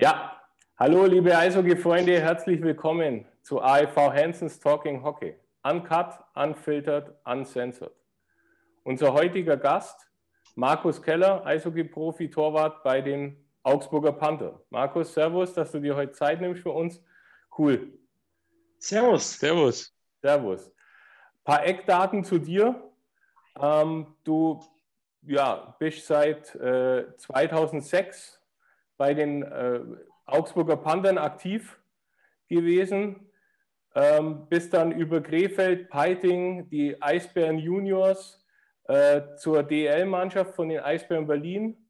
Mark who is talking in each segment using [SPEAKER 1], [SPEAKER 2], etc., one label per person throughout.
[SPEAKER 1] Ja, hallo liebe Eishockey-Freunde, herzlich willkommen zu AEV Hansons Talking Hockey. Uncut, unfiltered, uncensored. Unser heutiger Gast, Markus Keller, Eishockey-Profi, Torwart bei den Augsburger Panther. Markus, Servus, dass du dir heute Zeit nimmst für uns. Cool.
[SPEAKER 2] Servus.
[SPEAKER 1] Servus. Servus. Ein paar Eckdaten zu dir. Ähm, du ja, bist seit äh, 2006 bei den äh, Augsburger Panthern aktiv gewesen, ähm, bis dann über Krefeld, Peiting, die Eisbären Juniors äh, zur DL-Mannschaft von den Eisbären Berlin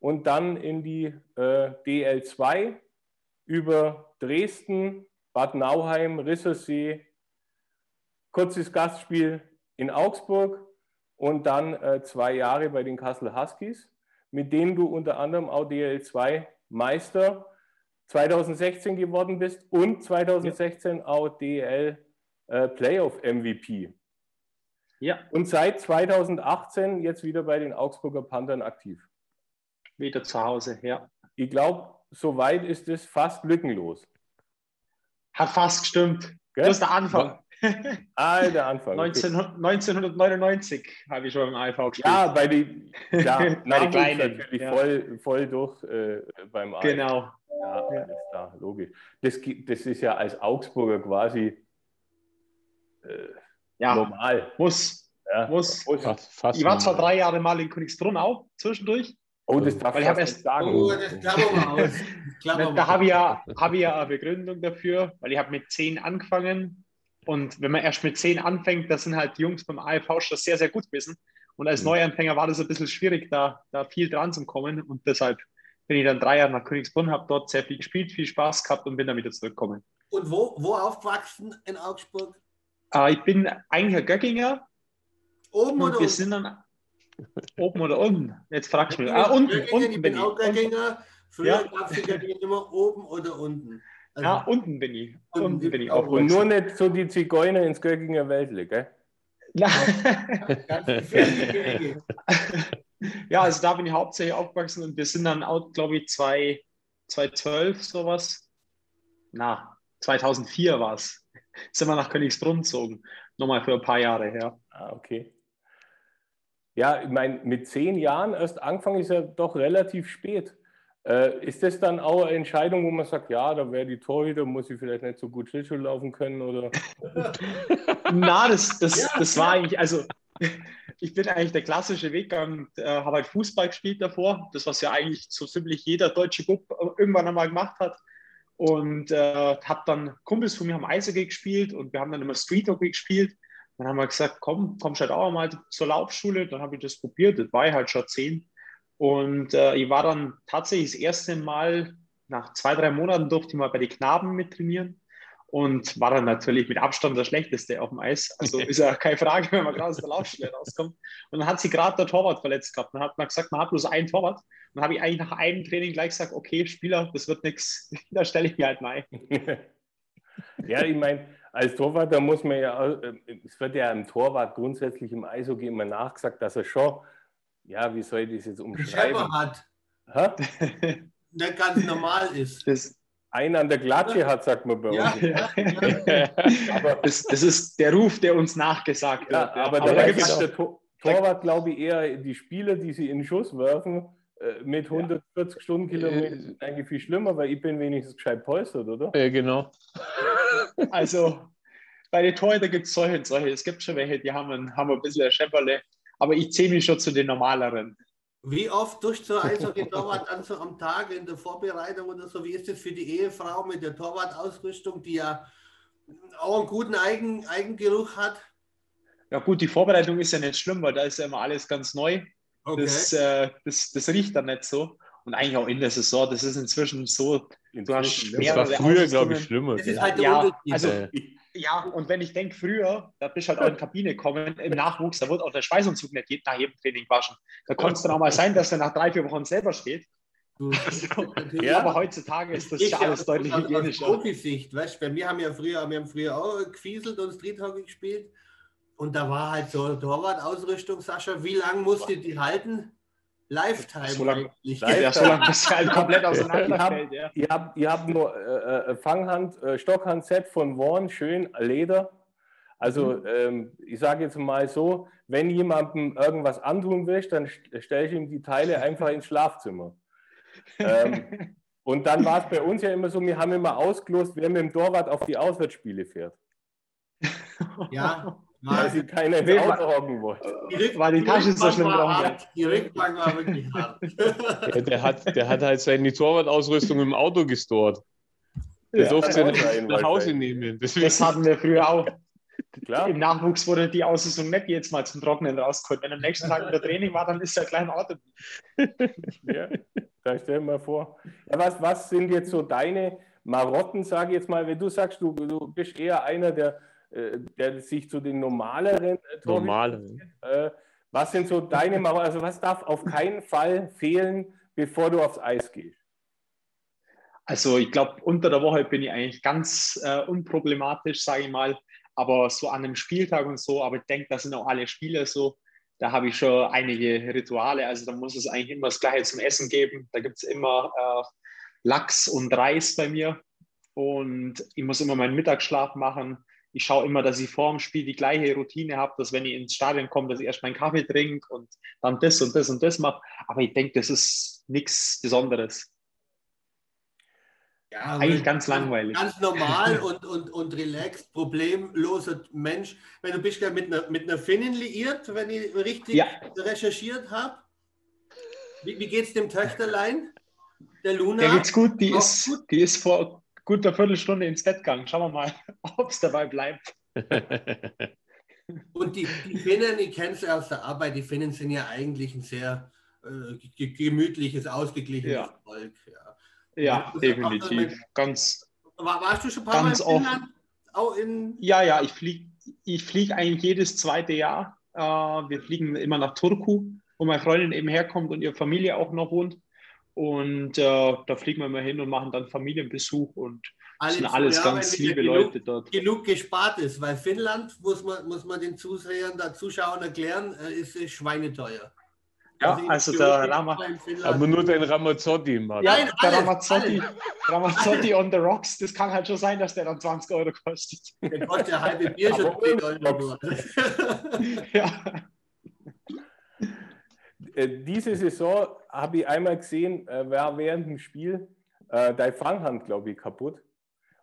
[SPEAKER 1] und dann in die äh, DL2 über Dresden, Bad Nauheim, Rissersee, kurzes Gastspiel in Augsburg und dann äh, zwei Jahre bei den Kassel Huskies mit denen du unter anderem auch DL2 Meister 2016 geworden bist und 2016 ja. auch DL äh, Playoff MVP. Ja. Und seit 2018 jetzt wieder bei den Augsburger Panthern aktiv.
[SPEAKER 2] Wieder zu Hause, ja.
[SPEAKER 1] Ich glaube, soweit ist es fast lückenlos.
[SPEAKER 2] Hat fast gestimmt. Gell? Das ist der Anfang.
[SPEAKER 1] Ah, der Anfang.
[SPEAKER 2] 19, 1999 habe ich schon im AIV gespielt.
[SPEAKER 1] Ja, bei den ja, bei die Kleinen. natürlich ja. voll, voll durch äh, beim
[SPEAKER 2] AIV. Genau.
[SPEAKER 1] Ja. Ist da, logisch. Das, das ist ja als Augsburger quasi
[SPEAKER 2] äh, ja. normal. Muss. Ja, muss. muss. Fast, fast ich war zwar drei Jahre mal in Königsbrunn auch zwischendurch.
[SPEAKER 1] Oh, das darf
[SPEAKER 2] ich erst sagen. Oh, das klappen wir aus. da habe ich, ja, hab ich ja eine Begründung dafür, weil ich habe mit zehn angefangen und wenn man erst mit zehn anfängt, das sind halt die Jungs beim AFV schon sehr, sehr gut gewesen. Und als mhm. Neuanfänger war das ein bisschen schwierig, da, da viel dran zu kommen. Und deshalb bin ich dann drei Jahre nach Königsbrunn, habe dort sehr viel gespielt, viel Spaß gehabt und bin dann wieder zurückgekommen.
[SPEAKER 3] Und wo, wo aufgewachsen in Augsburg?
[SPEAKER 2] Äh, ich bin eigentlich ein Göckinger.
[SPEAKER 3] Oben oder
[SPEAKER 2] wir unten? Sind dann, oben oder unten? Jetzt fragst du mich. Ah, unten, Göckinger, unten
[SPEAKER 3] ich bin, bin auch Göckinger. Früher ja. gab es immer oben oder unten.
[SPEAKER 2] Also, ja, unten bin ich. Unten bin ich
[SPEAKER 1] auch. Und nur nicht so die Zigeuner ins Göckinger Weltle, gell?
[SPEAKER 2] ja, also da bin ich hauptsächlich aufgewachsen und wir sind dann auch, glaube ich, 2012 sowas. Na, 2004 war es. Sind wir nach Königsbrunn gezogen. Nochmal für ein paar Jahre her.
[SPEAKER 1] Ah, okay. Ja, ich meine, mit zehn Jahren erst angefangen ist ja doch relativ spät. Äh, ist das dann auch eine Entscheidung, wo man sagt, ja, da wäre die Torhüter, muss ich vielleicht nicht so gut Schlittschuh laufen können? Oder?
[SPEAKER 2] Na, das, das, ja, das war eigentlich, also ich bin eigentlich der klassische Weg gegangen, äh, habe halt Fußball gespielt davor, das, was ja eigentlich so ziemlich jeder deutsche Bub irgendwann einmal gemacht hat. Und äh, habe dann Kumpels von mir haben Eishockey gespielt und wir haben dann immer Street Hockey gespielt. Dann haben wir gesagt, komm, komm halt auch mal zur Laufschule. Dann habe ich das probiert, das war ich halt schon zehn. Und äh, ich war dann tatsächlich das erste Mal, nach zwei, drei Monaten durfte ich mal bei den Knaben mit trainieren und war dann natürlich mit Abstand der Schlechteste auf dem Eis. Also ist ja keine Frage, wenn man gerade aus der Laufstelle rauskommt. Und dann hat sich gerade der Torwart verletzt gehabt. Dann hat man gesagt, man hat bloß einen Torwart. Und dann habe ich eigentlich nach einem Training gleich gesagt, okay, Spieler, das wird nichts, da stelle ich mir halt mal ein.
[SPEAKER 1] ja, ich meine, als Torwart, da muss man ja, äh, es wird ja einem Torwart grundsätzlich im Eishockey immer nachgesagt, dass er schon ja, wie soll ich das jetzt umschreiben?
[SPEAKER 3] Schepper hat. Ha? Der ganz normal ist.
[SPEAKER 1] Das einen an der Glatsche hat, sagt man bei uns. Ja,
[SPEAKER 2] ja, aber das, das, ist der Ruf, der uns nachgesagt
[SPEAKER 1] wird. aber, aber da gibt es der Tor Torwart, glaube ich, eher die Spieler, die sie in den Schuss werfen, äh, mit 140 Stundenkilometern sind eigentlich viel schlimmer, weil ich bin wenigstens gescheit polstert, oder?
[SPEAKER 2] Ja, genau. Also bei den Torhütern gibt es solche und solche. Es gibt schon welche, die haben ein, haben ein bisschen ein Schepperle aber ich zähle mich schon zu den normaleren.
[SPEAKER 3] Wie oft durch so Eishockey-Torwart dann so am Tag in der Vorbereitung oder so? Wie ist das für die Ehefrau mit der Torwartausrüstung, die ja auch einen guten Eigen, Eigengeruch hat?
[SPEAKER 2] Ja gut, die Vorbereitung ist ja nicht schlimm, weil da ist ja immer alles ganz neu. Okay. Das, äh, das, das riecht dann nicht so. Und eigentlich auch in der Saison, das ist inzwischen so,
[SPEAKER 1] du hast mehrere Das war früher, glaube ich, schlimmer.
[SPEAKER 2] Das ist halt ja. Also, ja, und wenn ich denke, früher, da bist du halt auch in die Kabine gekommen, im Nachwuchs, da wird auch der Schweißanzug nicht nach jedem Training waschen. Da konnte es dann auch mal sein, dass er nach drei, vier Wochen selber steht. ja, aber heutzutage ist das ja alles deutlich hygienischer.
[SPEAKER 3] Profisicht, weißt bei mir haben ja früher, wir haben früher auch gefieselt und Street Hockey gespielt. Und da war halt so Torwart-Ausrüstung, Sascha. Wie lange musst du die halten? Lifetime.
[SPEAKER 2] So lange,
[SPEAKER 3] eigentlich.
[SPEAKER 2] ja, so lange bis halt komplett auseinanderfällt.
[SPEAKER 1] Ihr
[SPEAKER 2] Ja.
[SPEAKER 1] habt, ihr habt, ihr habt nur äh, äh, Fanghand, äh, Stockhand-Set von Warren, schön Leder. Also ähm, ich sage jetzt mal so, wenn jemandem irgendwas antun willst, dann st- stelle ich ihm die Teile einfach ins Schlafzimmer. Ähm, und dann war es bei uns ja immer so, wir haben immer ausgelost, wer mit dem Torwart auf die Auswärtsspiele fährt.
[SPEAKER 3] Ja,
[SPEAKER 1] Weil
[SPEAKER 3] war,
[SPEAKER 1] sie keiner ins Auto hocken wollte.
[SPEAKER 2] War die Tasche so
[SPEAKER 3] Rückbank
[SPEAKER 2] schlimm
[SPEAKER 3] war. Die Rückbank war wirklich hart.
[SPEAKER 4] Ja, der, hat, der hat halt seine Torwartausrüstung im Auto gestort. Der
[SPEAKER 2] Ja,
[SPEAKER 4] durfte sie nicht nach Hause nehmen. Deswegen,
[SPEAKER 2] Das hatten wir früher auch.
[SPEAKER 1] Klar.
[SPEAKER 2] Im Nachwuchs wurde die Ausrüstung nicht jetzt mal zum Trocknen rausgeholt. Wenn am nächsten Tag wieder Training war, dann ist er gleich im Auto.
[SPEAKER 1] Ja, da stell dir mal vor. Ja, was, was sind jetzt so deine Marotten, sage ich jetzt mal, wenn du sagst, du, du bist eher einer, der, der sich zu den normaleren äh, Torhütern-
[SPEAKER 4] normal.
[SPEAKER 1] Äh, was sind so deine Marotten? Also was darf auf keinen Fall fehlen, bevor du aufs Eis gehst?
[SPEAKER 2] Also ich glaube, unter der Woche bin ich eigentlich ganz äh, unproblematisch, sage ich mal. Aber so an einem Spieltag und so, aber ich denke, das sind auch alle Spieler so. Da habe ich schon einige Rituale. Also da muss es eigentlich immer das Gleiche zum Essen geben. Da gibt es immer äh, Lachs und Reis bei mir. Und ich muss immer meinen Mittagsschlaf machen. Ich schaue immer, dass ich vor dem Spiel die gleiche Routine habe, dass wenn ich ins Stadion komme, dass ich erst meinen Kaffee trinke und dann das und das und das mache. Aber ich denke, das ist nichts Besonderes.
[SPEAKER 3] Ja,
[SPEAKER 2] Eigentlich ganz langweilig.
[SPEAKER 3] Ganz normal und, und, und relaxed, problemloser Mensch. Wenn du bist ja mit einer, mit einer Finnin liiert, wenn ich richtig
[SPEAKER 2] Ja.
[SPEAKER 3] recherchiert habe. Wie, wie geht es dem Töchterlein? Der Luna?
[SPEAKER 2] Der geht's gut, die
[SPEAKER 3] Auch
[SPEAKER 2] ist,
[SPEAKER 3] gut?
[SPEAKER 2] die ist vor guter Viertelstunde ins Bett gegangen. Schauen wir mal, ob es dabei bleibt.
[SPEAKER 3] Und die, die Finnen, ich kenne sie aus der Arbeit, die Finnen sind ja eigentlich ein sehr äh, ge- gemütliches, ausgeglichenes
[SPEAKER 2] Ja.
[SPEAKER 3] Volk. Ja.
[SPEAKER 2] Ja, definitiv. Ganz,
[SPEAKER 3] War, warst du schon ein paar
[SPEAKER 2] Ganz
[SPEAKER 3] Mal in Finnland? Auch in,
[SPEAKER 2] ja, ja, ich fliege ich flieg eigentlich jedes zweite Jahr. Äh, wir fliegen immer nach Turku, wo meine Freundin eben herkommt und ihre Familie auch noch wohnt. Und äh, da fliegen wir immer hin und machen dann Familienbesuch und
[SPEAKER 3] alle
[SPEAKER 2] sind alles
[SPEAKER 3] Jahre,
[SPEAKER 2] ganz liebe
[SPEAKER 3] genug,
[SPEAKER 2] Leute dort.
[SPEAKER 3] genug gespart ist, weil Finnland, muss man, muss man den Zusehern, der Zuschauern erklären, äh, ist äh, schweineteuer.
[SPEAKER 2] Ja, also
[SPEAKER 3] für
[SPEAKER 2] der Rama,
[SPEAKER 4] Aber nur dein Ramazzotti, Mann.
[SPEAKER 2] ja,
[SPEAKER 3] Nein,
[SPEAKER 2] der
[SPEAKER 3] alle,
[SPEAKER 2] Ramazzotti,
[SPEAKER 3] alle.
[SPEAKER 2] Ramazzotti on the Rocks, das kann halt schon sein, dass der dann 20 Euro kostet.
[SPEAKER 3] Der kostet ja halbe Bier schon
[SPEAKER 1] Aber
[SPEAKER 3] 10 Euro.
[SPEAKER 2] ja.
[SPEAKER 1] Äh, diese Saison habe ich einmal gesehen, äh, war während dem Spiel äh, deine Fanghand, glaube ich, kaputt.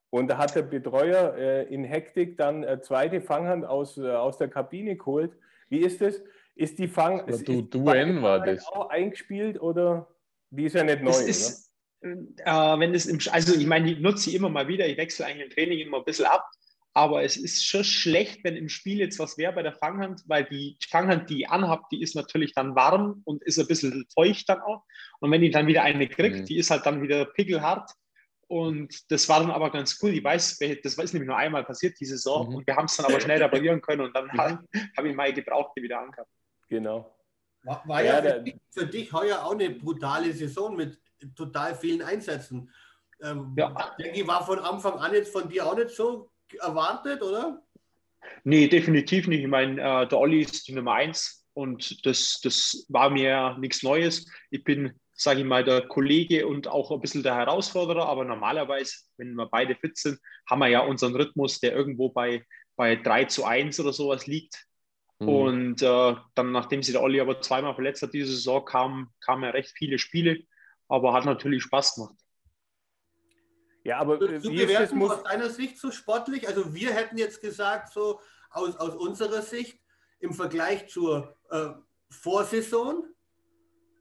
[SPEAKER 1] Und da hat der Betreuer äh, in Hektik dann äh, zweite Fanghand aus, äh, aus der Kabine geholt. Wie ist das? Ist die Fang. Ist,
[SPEAKER 4] du-
[SPEAKER 1] ist
[SPEAKER 4] du N war
[SPEAKER 1] Fanghand
[SPEAKER 4] das.
[SPEAKER 1] auch eingespielt oder? Die ist ja nicht neu,
[SPEAKER 2] Das
[SPEAKER 1] oder?
[SPEAKER 2] ist, äh, wenn es im, also ich meine, ich nutze sie immer mal wieder, ich wechsle eigentlich im Training immer ein bisschen ab, aber es ist schon schlecht, wenn im Spiel jetzt was wäre bei der Fanghand, weil die Fanghand, die ich anhabe, die ist natürlich dann warm und ist ein bisschen feucht dann auch. Und wenn ich dann wieder eine kriege,
[SPEAKER 4] Mhm.
[SPEAKER 2] die ist halt dann wieder pickelhart. Und das war dann aber ganz cool. Ich weiß, das ist nämlich nur einmal passiert diese Saison
[SPEAKER 4] Mhm.
[SPEAKER 2] und wir haben es dann aber schnell reparieren können und dann habe hab ich meine Gebrauchte wieder angehabt.
[SPEAKER 1] Genau.
[SPEAKER 3] War, war ja,
[SPEAKER 1] Ja,
[SPEAKER 3] für,
[SPEAKER 1] der-
[SPEAKER 3] dich, für dich heuer auch eine brutale Saison mit total vielen Einsätzen. Ähm,
[SPEAKER 2] Ja.
[SPEAKER 3] Denke ich, war von Anfang an jetzt von dir auch nicht so erwartet, oder?
[SPEAKER 2] Nee, definitiv nicht. Ich meine, äh, der Olli ist die Nummer eins und das, das war mir nichts Neues. Ich bin, sage ich mal, der Kollege und auch ein bisschen der Herausforderer, aber normalerweise, wenn wir beide fit sind, haben wir ja unseren Rhythmus, der irgendwo bei, bei 3 zu 1 oder sowas liegt.
[SPEAKER 4] Mhm.
[SPEAKER 2] Und äh, dann, nachdem sich der Olli aber zweimal verletzt hat diese Saison, kamen kam ja recht viele Spiele, aber hat natürlich Spaß gemacht.
[SPEAKER 1] Ja, aber äh,
[SPEAKER 3] Zu
[SPEAKER 1] wie ist das?
[SPEAKER 3] bewerten
[SPEAKER 1] Muss,
[SPEAKER 3] aus deiner Sicht so sportlich? Also wir hätten jetzt gesagt, so aus, aus unserer Sicht im Vergleich zur äh, Vorsaison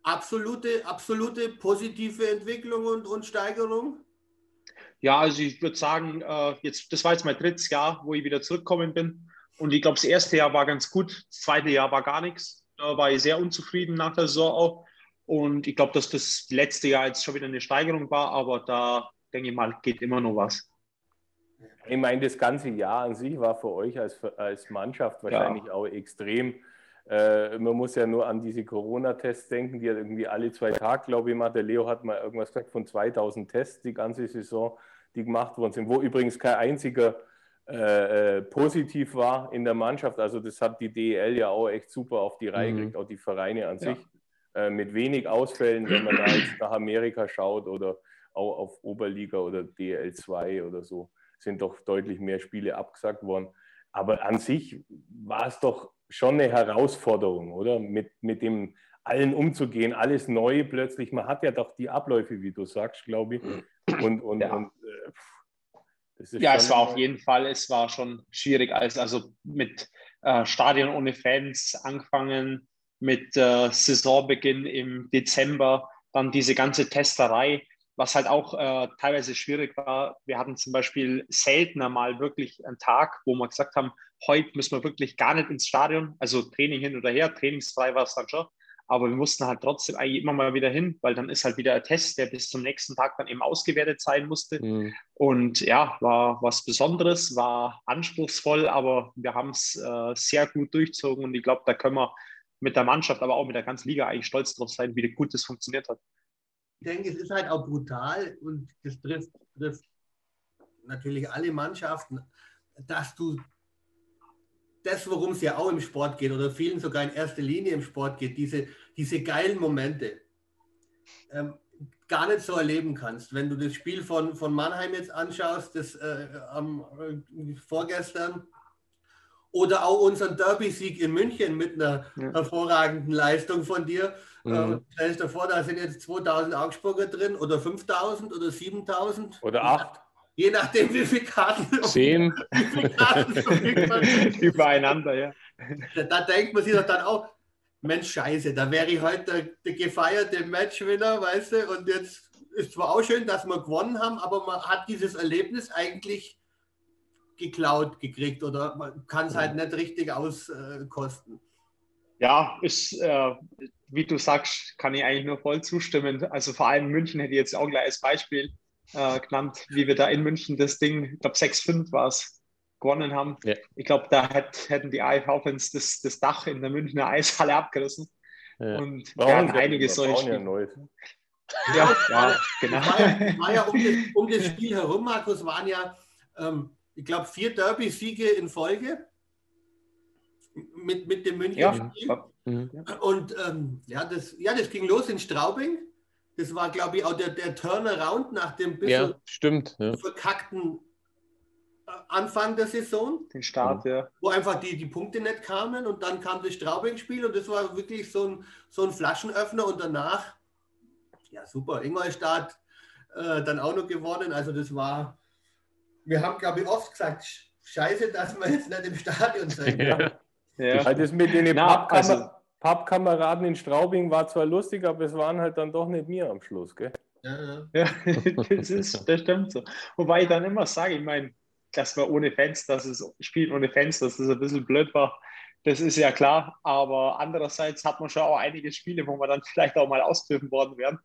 [SPEAKER 3] absolute, absolute positive Entwicklung und, und Steigerung.
[SPEAKER 2] Ja, also ich würde sagen, äh, jetzt, das war jetzt mein drittes Jahr, wo ich wieder zurückgekommen bin. Und ich glaube, das erste Jahr war ganz gut, das zweite Jahr war gar nichts. Da war ich sehr unzufrieden nach der Saison auch. Und ich glaube, dass das letzte Jahr jetzt schon wieder eine Steigerung war, aber da denke ich mal, geht immer noch was.
[SPEAKER 1] Ich meine, das ganze Jahr an sich war für euch als, als Mannschaft wahrscheinlich auch extrem. Äh, man muss ja nur an diese Corona-Tests denken, die ja irgendwie alle zwei Tage, glaube ich mal, der Leo hat mal irgendwas gesagt von 2000 Tests die ganze Saison, die gemacht worden sind, wo übrigens kein einziger äh, äh, positiv war in der Mannschaft. Also das hat die DEL ja auch echt super auf die Reihe
[SPEAKER 4] Mhm.
[SPEAKER 1] gekriegt, auch die Vereine an
[SPEAKER 2] Ja.
[SPEAKER 1] sich. äh, mit wenig Ausfällen, wenn man da jetzt nach Amerika schaut oder auch auf Oberliga oder DL2 oder so, sind doch deutlich mehr Spiele abgesagt worden. Aber an sich war es doch schon eine Herausforderung, oder? Mit, mit dem allen umzugehen, alles neu plötzlich. Man hat ja doch die Abläufe, wie du sagst, glaube ich. Und, und,
[SPEAKER 2] ja.
[SPEAKER 1] und äh,
[SPEAKER 2] ja, es war auf jeden Fall, es war schon schwierig, als, also mit äh, Stadion ohne Fans angefangen, mit äh, Saisonbeginn im Dezember, dann diese ganze Testerei, was halt auch äh, teilweise schwierig war. Wir hatten zum Beispiel seltener mal wirklich einen Tag, wo wir gesagt haben, heute müssen wir wirklich gar nicht ins Stadion, also Training hin oder her, trainingsfrei war es dann schon, aber wir mussten halt trotzdem eigentlich immer mal wieder hin, weil dann ist halt wieder ein Test, der bis zum nächsten Tag dann eben ausgewertet sein musste. Mhm. Und ja, war was Besonderes, war anspruchsvoll, aber wir haben es äh, sehr gut durchzogen und ich glaube, da können wir mit der Mannschaft, aber auch mit der ganzen Liga eigentlich stolz drauf sein, wie gut das funktioniert hat.
[SPEAKER 3] Denke, es ist halt auch brutal und das trifft, trifft natürlich alle Mannschaften, dass du das, worum es ja auch im Sport geht oder vielen sogar in erster Linie im Sport geht, diese, diese geilen Momente ähm, gar nicht so erleben kannst. Wenn du das Spiel von, von Mannheim jetzt anschaust, das äh, am, äh, vorgestern, oder auch unseren Derby-Sieg in München mit einer ja. hervorragenden Leistung von dir. Mhm. Äh, stell dir vor, da sind jetzt 2000 Augsburger drin oder 5000 oder 7000.
[SPEAKER 1] Oder 8.
[SPEAKER 3] Je nachdem, wie viele Karten.
[SPEAKER 1] Zehn.
[SPEAKER 2] Übereinander, ja.
[SPEAKER 3] Da, da, denkt man sich doch dann auch, Mensch, scheiße, da wäre ich heute der, der gefeierte Matchwinner, weißt du, und jetzt ist zwar auch schön, dass wir gewonnen haben, aber man hat dieses Erlebnis eigentlich geklaut gekriegt oder man kann es halt nicht richtig auskosten.
[SPEAKER 2] Ja, ist, äh, wie du sagst, kann ich eigentlich nur voll zustimmen. Also vor allem München hätte ich jetzt auch gleich als Beispiel äh, genannt, wie wir da in München das Ding, ich glaube 6-5 war es, gewonnen haben. Ja. Ich glaube, da hätt, hätten die AIV-Fans das, das Dach in der Münchner Eishalle abgerissen. Ja. Und wir hatten einige solche
[SPEAKER 1] Ja,
[SPEAKER 3] ja, ja, genau. War ja, war ja um, das, um, das, Spiel herum, Markus, waren ja, ähm, ich glaube, vier Derby-Siege in Folge mit, mit dem München-Spiel. Ja. Mhm. Und ähm, ja, das, ja, das ging los in Straubing. Das war, glaube ich, auch der, der Turnaround nach dem
[SPEAKER 1] bisschen ja, stimmt,
[SPEAKER 3] ja. verkackten äh, Anfang der Saison.
[SPEAKER 2] Den Start, ja.
[SPEAKER 3] Wo einfach die, die Punkte nicht kamen und dann kam das Straubing-Spiel und das war wirklich so ein, so ein Flaschenöffner und danach, ja super, Ingolstadt äh, dann auch noch gewonnen. Also das war, wir haben, glaube ich, oft gesagt, scheiße, dass wir jetzt nicht im Stadion sind.
[SPEAKER 1] Ja. Ja. Das mit den Pappkammer also, Pappkameraden in Straubing war zwar lustig, aber es waren halt dann doch nicht mir am Schluss, gell?
[SPEAKER 2] Ja, ja. das, ist, das stimmt so. Wobei ich dann immer sage, ich meine, dass wir ohne Fans, dass es Spielen ohne Fans, dass das ein bisschen blöd war, das ist ja klar. Aber andererseits hat man schon auch einige Spiele, wo wir dann vielleicht auch mal ausgegriffen worden wären.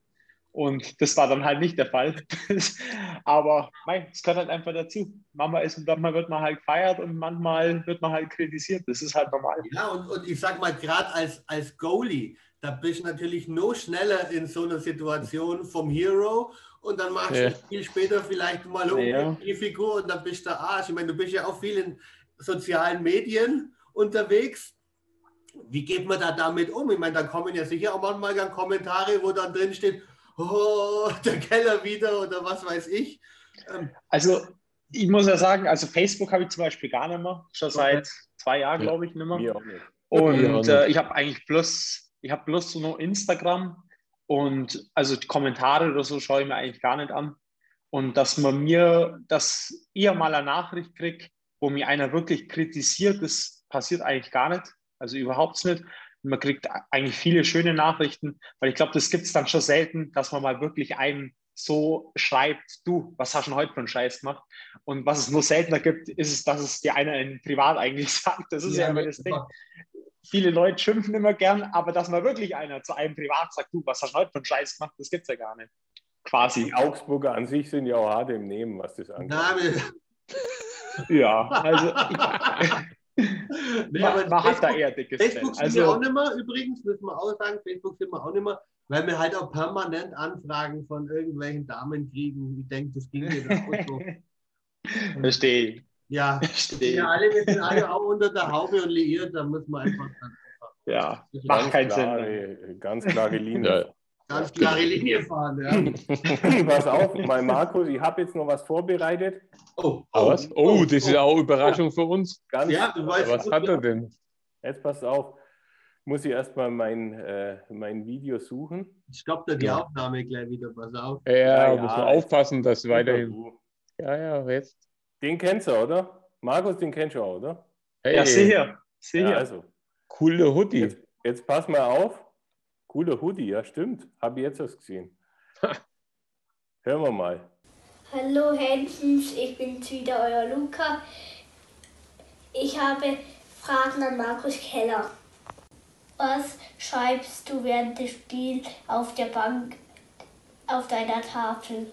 [SPEAKER 2] Und das war dann halt nicht der Fall. Aber es gehört halt einfach dazu. Manchmal, ist, manchmal wird man halt gefeiert und manchmal wird man halt kritisiert. Das ist halt normal.
[SPEAKER 3] Ja, und, und ich sag mal, gerade als, als Goalie, da bist du natürlich noch schneller in so einer Situation vom Hero und dann machst ja. du viel später vielleicht mal um ja. die Figur und dann bist du Arsch. Ich meine, du bist ja auch viel in sozialen Medien unterwegs. Wie geht man da damit um? Ich meine, da kommen ja sicher auch manchmal dann Kommentare, wo dann drin steht, oh, der Keller wieder oder was weiß ich.
[SPEAKER 2] Ähm, also ich muss ja sagen, also Facebook habe ich zum Beispiel gar nicht mehr, schon seit zwei Jahren, glaube ich, nicht mehr. Nicht. Und äh, ich habe eigentlich bloß, ich habe bloß so nur Instagram und also die Kommentare oder so schaue ich mir eigentlich gar nicht an. Und dass man mir, dass ihr mal eine Nachricht kriegt, wo mir einer wirklich kritisiert, das passiert eigentlich gar nicht. Also überhaupt nicht man kriegt eigentlich viele schöne Nachrichten, weil ich glaube, das gibt es dann schon selten, dass man mal wirklich einen so schreibt, du, was hast du heute für einen Scheiß gemacht? Und was es nur seltener gibt, ist es, dass es dir einer in Privat eigentlich sagt. Das ist ja, ja immer das Ding. Viele Leute schimpfen immer gern, aber dass man wirklich einer zu einem privat sagt, du, was hast du heute für einen Scheiß gemacht, das gibt es ja gar nicht. Quasi.
[SPEAKER 1] Die Augsburger an sich sind ja auch hart im Nehmen, was das angeht.
[SPEAKER 2] ja, also ich,
[SPEAKER 3] nee, aber man Facebook, hat da eher dickes Facebook sind also, wir auch nicht mehr, übrigens, müssen wir auch sagen, Facebook sind wir auch nicht mehr, weil wir halt auch permanent Anfragen von irgendwelchen Damen kriegen. Ich denke, das ging mir auch so.
[SPEAKER 2] Verstehe.
[SPEAKER 3] Ja, Verstehe. Ja, alle, wir sind alle auch unter der Haube und liiert, da muss man einfach.
[SPEAKER 2] Ja, macht keinen Sinn.
[SPEAKER 1] Ganz klare Linie.
[SPEAKER 4] Ja.
[SPEAKER 3] Ganz klare Linie fahren. Ja.
[SPEAKER 1] Pass auf, mein Markus, ich habe jetzt noch was vorbereitet.
[SPEAKER 3] Oh,
[SPEAKER 4] Ah, was? Oh, das ist ja auch Überraschung für uns.
[SPEAKER 1] Ganz,
[SPEAKER 3] Ja, du weißt,
[SPEAKER 4] Was hat er denn?
[SPEAKER 1] Jetzt pass auf, muss ich erstmal mein, äh, mein Video suchen.
[SPEAKER 3] stoppt er die
[SPEAKER 4] Ja.
[SPEAKER 3] Aufnahme gleich wieder, pass auf.
[SPEAKER 4] Ja,
[SPEAKER 1] Ja,
[SPEAKER 4] muss man
[SPEAKER 1] ja.
[SPEAKER 4] aufpassen, dass weiterhin. Ja, ja, jetzt.
[SPEAKER 1] Den kennst du, oder? Markus, den kennst du auch, oder?
[SPEAKER 4] Hey,
[SPEAKER 2] Ja,
[SPEAKER 1] Ja,
[SPEAKER 2] hier.
[SPEAKER 1] also,
[SPEAKER 4] coole Hoodie.
[SPEAKER 1] jetzt, jetzt pass mal auf. Cooler Hoodie, ja, stimmt. Habe ich jetzt erst gesehen. Hören wir mal.
[SPEAKER 5] Hallo Hensens, ich bin's wieder, euer Luca. Ich habe Fragen an Markus Keller. Was schreibst du während des Spiels auf der Bank auf deiner Tafel?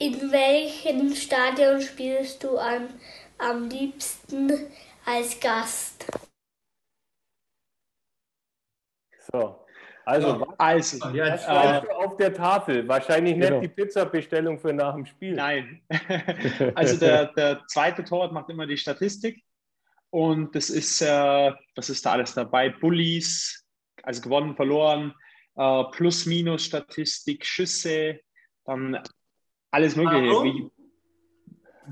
[SPEAKER 5] In welchem Stadion spielst du am, am liebsten als Gast?
[SPEAKER 1] So. Also,
[SPEAKER 3] Ja.
[SPEAKER 1] was
[SPEAKER 2] Also,
[SPEAKER 3] So, jetzt,
[SPEAKER 2] äh,
[SPEAKER 1] auf der Tafel? Wahrscheinlich nicht
[SPEAKER 4] Genau.
[SPEAKER 1] die Pizza-Bestellung für nach dem Spiel.
[SPEAKER 2] nein. Also der, der zweite Torwart macht immer die Statistik. Und das ist, äh, was ist da alles dabei? Bullies, also gewonnen, verloren, äh, Plus-Minus-Statistik, Schüsse, dann alles Mögliche.
[SPEAKER 3] Warum?
[SPEAKER 2] Wie,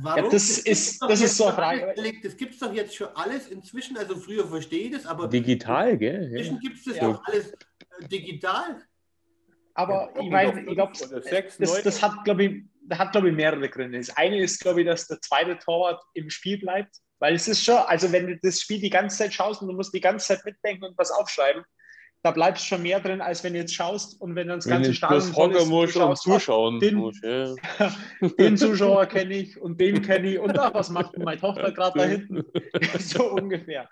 [SPEAKER 3] Warum?
[SPEAKER 2] Ja, das ist- das ist so eine Frage.
[SPEAKER 3] Das gibt es doch jetzt schon alles inzwischen. Also früher verstehe ich das, aber
[SPEAKER 4] Digital, gell? Ja.
[SPEAKER 3] inzwischen gibt es das
[SPEAKER 2] Ja.
[SPEAKER 3] doch alles digital.
[SPEAKER 2] aber
[SPEAKER 1] Ja,
[SPEAKER 2] ich meine, ich glaube, das, das hat, glaube ich, da hat, glaube ich, mehrere Gründe. Das eine ist, glaube ich, dass der zweite Torwart im Spiel bleibt. Weil es ist schon, also wenn du das Spiel die ganze Zeit schaust und du musst die ganze Zeit mitdenken und was aufschreiben, da bleibst schon mehr drin, als wenn du jetzt schaust und wenn dann das
[SPEAKER 4] Wenn
[SPEAKER 2] ganze Stadion voll ist, du
[SPEAKER 4] muss und
[SPEAKER 2] schaust, ach,
[SPEAKER 4] zuschauen
[SPEAKER 2] den-
[SPEAKER 4] muss. Ja.
[SPEAKER 2] den Zuschauer kenne ich und den kenne ich und ach, was macht denn meine Tochter gerade da hinten? so ungefähr.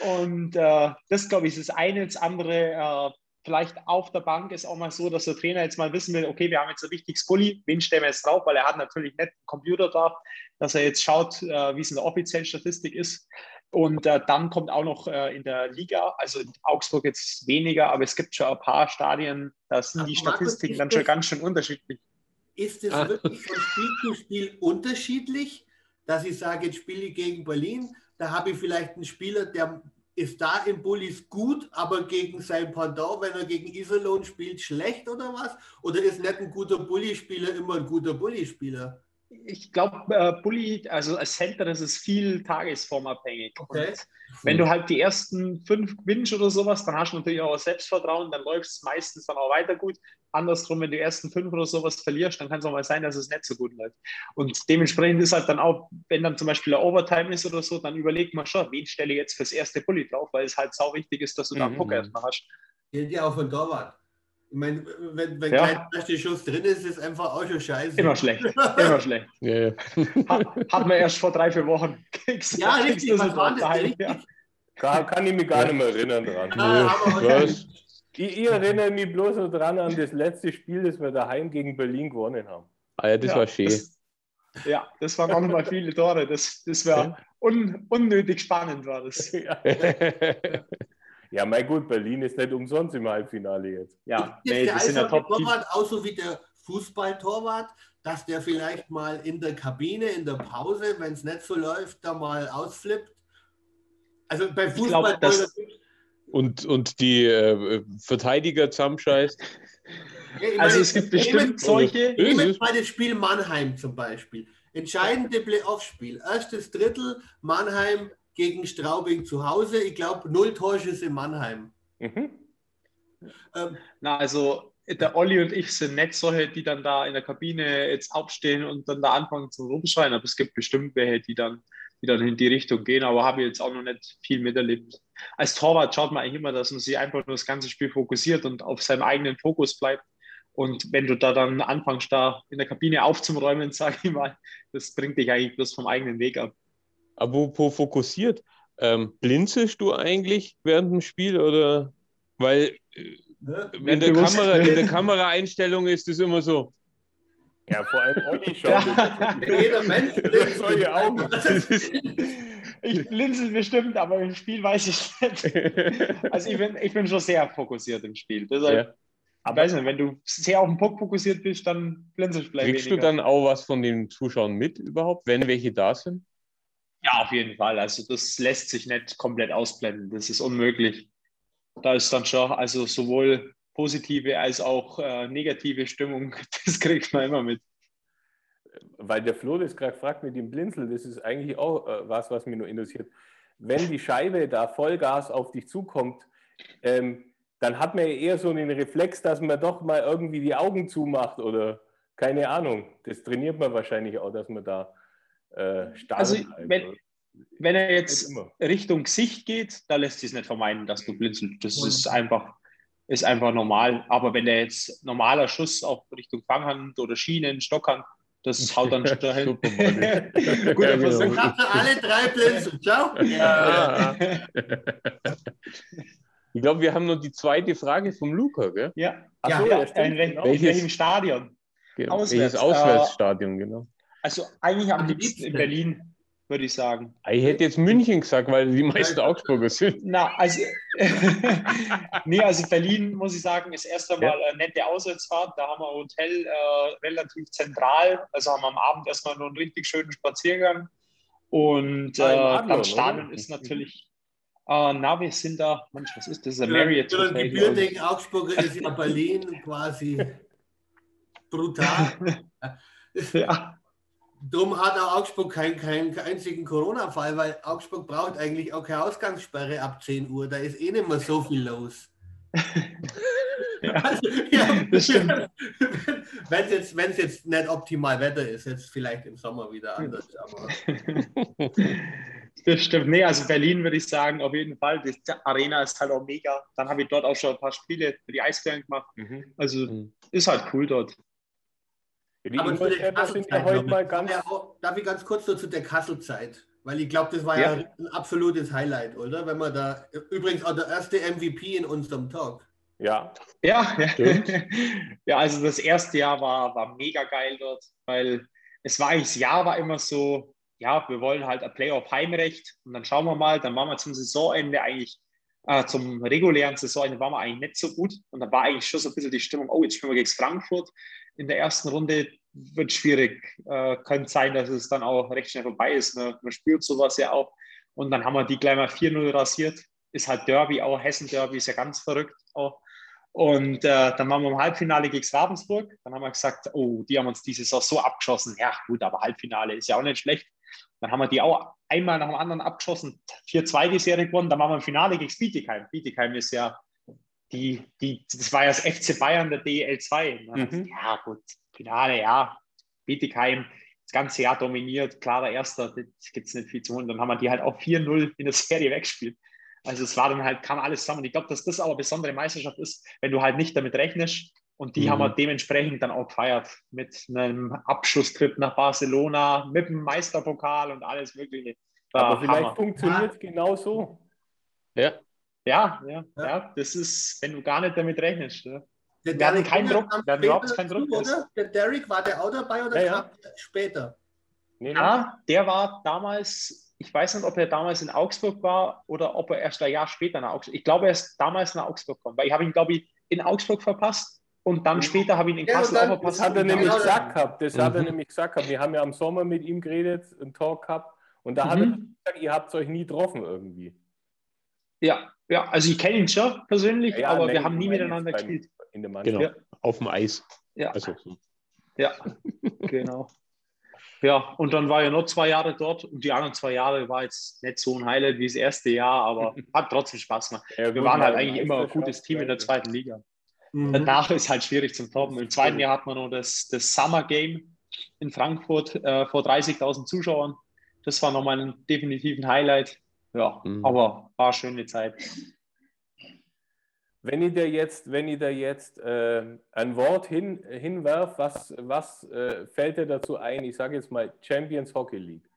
[SPEAKER 2] Und äh, das, glaube ich, ist das eine. Das andere, äh, vielleicht auf der Bank ist auch mal so, dass der Trainer jetzt mal wissen will, okay, wir haben jetzt ein wichtiges Bulli, wen stellen wir jetzt drauf? Weil er hat natürlich nicht einen Computer da, dass er jetzt schaut, äh, wie es in der offiziellen Statistik ist. Und äh, dann kommt auch noch äh, in der Liga, also in Augsburg jetzt weniger, aber es gibt schon ein paar Stadien, da sind
[SPEAKER 3] Aber
[SPEAKER 2] die
[SPEAKER 3] Markus,
[SPEAKER 2] Statistiken
[SPEAKER 3] ist
[SPEAKER 2] dann schon
[SPEAKER 3] das-
[SPEAKER 2] ganz schön unterschiedlich.
[SPEAKER 3] Ist es
[SPEAKER 4] Ah.
[SPEAKER 3] wirklich von Spiel zu Spiel unterschiedlich, dass ich sage, jetzt spiele ich gegen Berlin, da habe ich vielleicht einen Spieler, der ist da im Bullis gut, aber gegen sein Pendant, wenn er gegen Iserlohn spielt, schlecht oder was? Oder ist nicht ein guter Bulli-Spieler immer ein guter Bulli-Spieler?
[SPEAKER 2] Ich glaube, äh, Bulli, also als Center, das ist viel tagesformabhängig.
[SPEAKER 3] Okay.
[SPEAKER 2] Wenn du halt die ersten fünf gewinnst oder sowas, dann hast du natürlich auch Selbstvertrauen, dann läuft es meistens dann auch weiter gut. Andersrum, wenn du die ersten fünf oder sowas verlierst, dann kann es auch mal sein, dass es nicht so gut läuft. Und dementsprechend ist halt dann auch, wenn dann zum Beispiel eine Overtime ist oder so, dann überlegt man schon, wen stelle ich jetzt fürs erste Bulli drauf, weil es halt sau wichtig ist, dass du da einen
[SPEAKER 4] Mhm.
[SPEAKER 2] Puck erstmal hast.
[SPEAKER 3] Gilt ja auch von Torwart. Ich meine, wenn, wenn
[SPEAKER 2] Ja.
[SPEAKER 3] kein erster Schuss drin ist, ist einfach auch schon scheiße.
[SPEAKER 2] Immer schlecht, immer schlecht.
[SPEAKER 4] Ja, ja.
[SPEAKER 2] Hat, hat man erst vor drei, vier Wochen. Kriegst-
[SPEAKER 3] Ja,
[SPEAKER 2] kriegst
[SPEAKER 3] richtig, was
[SPEAKER 2] so
[SPEAKER 3] war das?
[SPEAKER 2] daheim, ja.
[SPEAKER 1] Kann, kann ich mich gar nicht mehr erinnern dran.
[SPEAKER 3] Ah, aber?
[SPEAKER 1] Ich, ich erinnere mich bloß noch dran an das letzte Spiel, das wir daheim gegen Berlin gewonnen haben.
[SPEAKER 4] Ah, ja, das
[SPEAKER 2] Ja,
[SPEAKER 4] war schön.
[SPEAKER 2] Das, ja, das waren auch nochmal viele Tore. Das, das war un, unnötig spannend, war das.
[SPEAKER 1] Ja. Ja, mein gut, Berlin ist nicht umsonst im Halbfinale jetzt.
[SPEAKER 2] Ja,
[SPEAKER 3] Ist
[SPEAKER 2] nee,
[SPEAKER 3] der
[SPEAKER 2] die sind ja top.
[SPEAKER 3] Eishockey-Torwart auch so wie der Fußballtorwart, dass der vielleicht mal in der Kabine, in der Pause, wenn es nicht so läuft, da mal ausflippt? Also bei
[SPEAKER 2] Ich glaub,
[SPEAKER 3] Fußball
[SPEAKER 2] das-
[SPEAKER 4] und, und die äh, Verteidiger zusammenscheißt.
[SPEAKER 3] Ja,
[SPEAKER 2] Also
[SPEAKER 3] meine,
[SPEAKER 2] es gibt bestimmt solche.
[SPEAKER 3] Nehmen
[SPEAKER 4] ist-
[SPEAKER 3] mal das Spiel Mannheim zum Beispiel. Entscheidende Playoff-Spiel. Erstes Drittel, Mannheim gegen Straubing zu Hause. Ich glaube, null Torschüsse in Mannheim.
[SPEAKER 1] Mhm.
[SPEAKER 3] Ähm,
[SPEAKER 2] Na, also der Olli und ich sind nicht solche, die dann da in der Kabine jetzt aufstehen und dann da anfangen zu rumschreien. Aber es gibt bestimmt welche, die dann, die dann in die Richtung gehen. Aber habe ich jetzt auch noch nicht viel miterlebt. Als Torwart schaut man eigentlich immer, dass man sich einfach nur das ganze Spiel fokussiert und auf seinem eigenen Fokus bleibt. Und wenn du da dann anfängst, da in der Kabine aufzuräumen, sage ich mal, das bringt dich eigentlich bloß vom eigenen Weg ab.
[SPEAKER 4] Apropos fokussiert, ähm, blinzelst du eigentlich während dem Spiel oder? Weil äh,
[SPEAKER 3] ne?
[SPEAKER 4] in der. Kamera, in der Kameraeinstellung ist es immer so.
[SPEAKER 1] Ja, vor allem Olli schaut.
[SPEAKER 3] Jeder Mensch blinzelt.
[SPEAKER 1] Solche Augen.
[SPEAKER 2] Ich blinzel bestimmt, aber im Spiel weiß ich nicht. Also ich bin, ich bin schon sehr fokussiert im Spiel. Deshalb,
[SPEAKER 4] ja.
[SPEAKER 2] ich weiß nicht, wenn du sehr auf den Puck fokussiert bist, dann blinzelst du vielleicht
[SPEAKER 4] Kriegst du
[SPEAKER 2] weniger.
[SPEAKER 4] dann auch was von den Zuschauern mit überhaupt, wenn welche da sind?
[SPEAKER 2] Ja, auf jeden Fall. Also das lässt sich nicht komplett ausblenden. Das ist unmöglich. da ist dann schon, also sowohl positive als auch äh, negative Stimmung, das kriegt man immer mit.
[SPEAKER 1] Weil der Flo das gerade fragt mit dem Blinzeln, das ist eigentlich auch äh, was, was mich nur interessiert. Wenn die Scheibe da Vollgas auf dich zukommt, ähm, dann hat man ja eher so einen Reflex, dass man doch mal irgendwie die Augen zumacht oder keine Ahnung. Das trainiert man wahrscheinlich auch, dass man da äh, stark
[SPEAKER 2] Also, wenn, wenn er jetzt Richtung Gesicht geht, da lässt sich es nicht vermeiden, dass du blinzelst. Das ist einfach, ist einfach normal. Aber wenn der jetzt normaler Schuss auch Richtung Fanghand oder Schienen, Stockhand, das haut dann schon dahin.
[SPEAKER 3] Gut, ja, genau. Alle drei Blinzeln. Ciao. Ja.
[SPEAKER 4] Ich glaube, wir haben noch die zweite Frage vom Luca, gell?
[SPEAKER 2] Ja, Achso, ja, ja in, genau. welches, welchem Stadion?
[SPEAKER 4] Genau. Auswärts. Welches Auswärtsstadion, äh, genau.
[SPEAKER 2] Also eigentlich am liebsten in Berlin, würde ich sagen.
[SPEAKER 4] Ich hätte jetzt München gesagt, weil die meisten Augsburger sind.
[SPEAKER 2] Na, also, nee, also Berlin, muss ich sagen, ist erst einmal ja. eine nette Auswärtsfahrt. Da haben wir ein Hotel äh, relativ zentral. Also haben wir am Abend erstmal nur einen richtig schönen Spaziergang. Und äh, am Stadion ist natürlich Uh, na, wir sind da, Mensch, was ist das?
[SPEAKER 3] Marriott Für einen gebürtigen Augsburger ist ja Berlin quasi brutal. ja. Drum hat auch Augsburg keinen kein einzigen Corona-Fall, weil Augsburg braucht eigentlich auch keine Ausgangssperre ab 10 Uhr. Da ist eh nicht mehr so viel los. ja, also, ja, das stimmt. Wenn es jetzt, jetzt nicht optimal Wetter ist, jetzt vielleicht im Sommer wieder anders. Aber
[SPEAKER 2] Das stimmt. Nee, also Berlin würde ich sagen, auf jeden Fall. Die Arena ist halt auch mega. Dann habe ich dort auch schon ein paar Spiele für die Eisbären gemacht. Mhm. Also mhm. ist halt cool dort.
[SPEAKER 3] Die Aber zu der Kasselzeit, heute mal ganz darf ich ganz kurz so zu der Kasselzeit? Weil ich glaube, das war ja. ja. ein absolutes Highlight, oder? Wenn man da, übrigens auch der erste MVP in unserem Talk.
[SPEAKER 2] Ja. Ja, ja. ja, also das erste Jahr war, war mega geil dort, weil es war eigentlich, das Jahr war immer so, ja, wir wollen halt ein Playoff-Heimrecht und dann schauen wir mal, dann waren wir zum Saisonende eigentlich, äh, zum regulären Saisonende waren wir eigentlich nicht so gut und dann war eigentlich schon so ein bisschen die Stimmung, oh, jetzt spielen wir gegen Frankfurt in der ersten Runde, wird schwierig. Äh, könnte sein, dass es dann auch recht schnell vorbei ist. Ne? Man spürt sowas ja auch. Und dann haben wir die gleich mal 4-0 rasiert. Ist halt Derby, auch Hessen-Derby ist ja ganz verrückt auch. Und äh, dann waren wir im Halbfinale gegen Ravensburg. Dann haben wir gesagt, oh, die haben uns diese Saison so abgeschossen. Ja, gut, aber Halbfinale ist ja auch nicht schlecht. Dann haben wir die auch einmal nach dem anderen abgeschossen, 4-2 die Serie gewonnen. Dann waren wir im Finale gegen Bietigheim. Bietigheim ist ja die, die, das war ja das FC Bayern der DL 2. Mhm. Ja, gut, Finale, ja. Bietigheim das ganze Jahr dominiert, klarer Erster, das gibt es nicht viel zu holen. Dann haben wir die halt auch 4-0 in der Serie weggespielt. Also es war dann halt, kam alles zusammen. Ich glaube, dass das eine besondere Meisterschaft ist, wenn du halt nicht damit rechnest, und die mhm. haben wir dementsprechend dann auch gefeiert mit einem Abschlusstrip nach Barcelona, mit dem Meisterpokal und alles Mögliche.
[SPEAKER 1] Aber vielleicht funktioniert es genau so.
[SPEAKER 2] Ja. Ja, ja, ja, ja. Das ist, wenn du gar nicht damit rechnest. Ja. Der wir hatten keinen Druck, wir hatten überhaupt keinen Druck.
[SPEAKER 3] Oder? Der Derek, war der auch dabei oder ja, später?
[SPEAKER 2] Nee, ja, der war damals, ich weiß nicht, ob er damals in Augsburg war oder ob er erst ein Jahr später nach Augsburg. Ich glaube, er ist damals nach Augsburg gekommen, weil ich habe ihn, glaube ich, in Augsburg verpasst und dann später habe ich ihn in Kassel
[SPEAKER 1] ja, auch verpasst. Das hat er nämlich gesagt gehabt. Das mhm. hat er mhm. nämlich gesagt gehabt. Wir haben ja im Sommer mit ihm geredet, einen Talk gehabt. Und da mhm. hat er mhm. gesagt, ihr habt es euch nie getroffen irgendwie.
[SPEAKER 2] Ja, ja, also ich kenne ihn schon persönlich, ja, aber nein, wir haben nie miteinander gespielt.
[SPEAKER 4] In der Mannschaft. Genau, auf dem Eis.
[SPEAKER 2] Ja. Also. Ja, genau. Ja, und dann war er noch zwei Jahre dort und die anderen zwei Jahre war jetzt nicht so ein Highlight wie das erste Jahr, aber hat trotzdem Spaß gemacht. Ja, wir waren halt eigentlich immer ein gutes Team in der zweiten Liga. Mhm. Danach ist halt schwierig zum Toppen. Im zweiten Jahr hat man noch das, das Summer Game in Frankfurt äh, vor 30.000 Zuschauern. Das war nochmal ein definitiven Highlight. Ja, mhm. aber war eine schöne Zeit.
[SPEAKER 1] Wenn ich dir jetzt, wenn ich da jetzt äh, ein Wort hin, hinwerf, was, was äh, fällt dir dazu ein? Ich sage jetzt mal Champions Hockey League.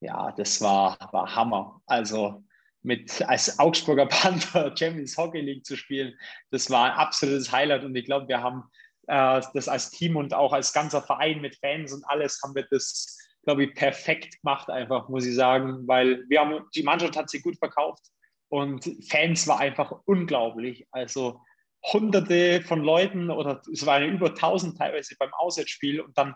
[SPEAKER 2] Ja, das war, war Hammer. Also mit als Augsburger Panther Champions Hockey League zu spielen, das war ein absolutes Highlight und ich glaube, wir haben äh, das als Team und auch als ganzer Verein mit Fans und alles haben wir das, glaube ich, perfekt gemacht einfach, muss ich sagen, weil wir haben, die Mannschaft hat sich gut verkauft und Fans war einfach unglaublich. Also hunderte von Leuten oder es waren über 1000 teilweise beim Auswärtsspiel und dann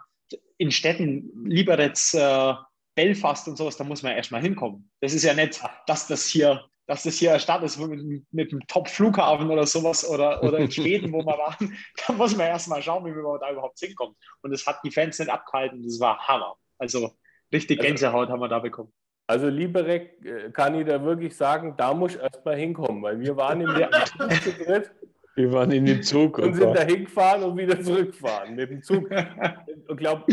[SPEAKER 2] in Städten, Liberec, äh, Belfast und sowas, da muss man erstmal hinkommen. Das ist ja nicht, dass das hier dass das hier eine Stadt ist mit, mit einem Top-Flughafen oder sowas oder, oder in Schweden, wo wir waren, da muss man erstmal schauen, wie man da überhaupt hinkommt. Und das hat die Fans nicht abgehalten. Das war Hammer. Also richtig also Gänsehaut haben wir da bekommen.
[SPEAKER 1] Also Liberec äh, kann ich da wirklich sagen, da muss ich erstmal hinkommen, weil wir waren im zu dritt.
[SPEAKER 4] Wir waren in den Zug
[SPEAKER 1] und, und sind da hingefahren und wieder zurückgefahren mit dem Zug. Ich glaube,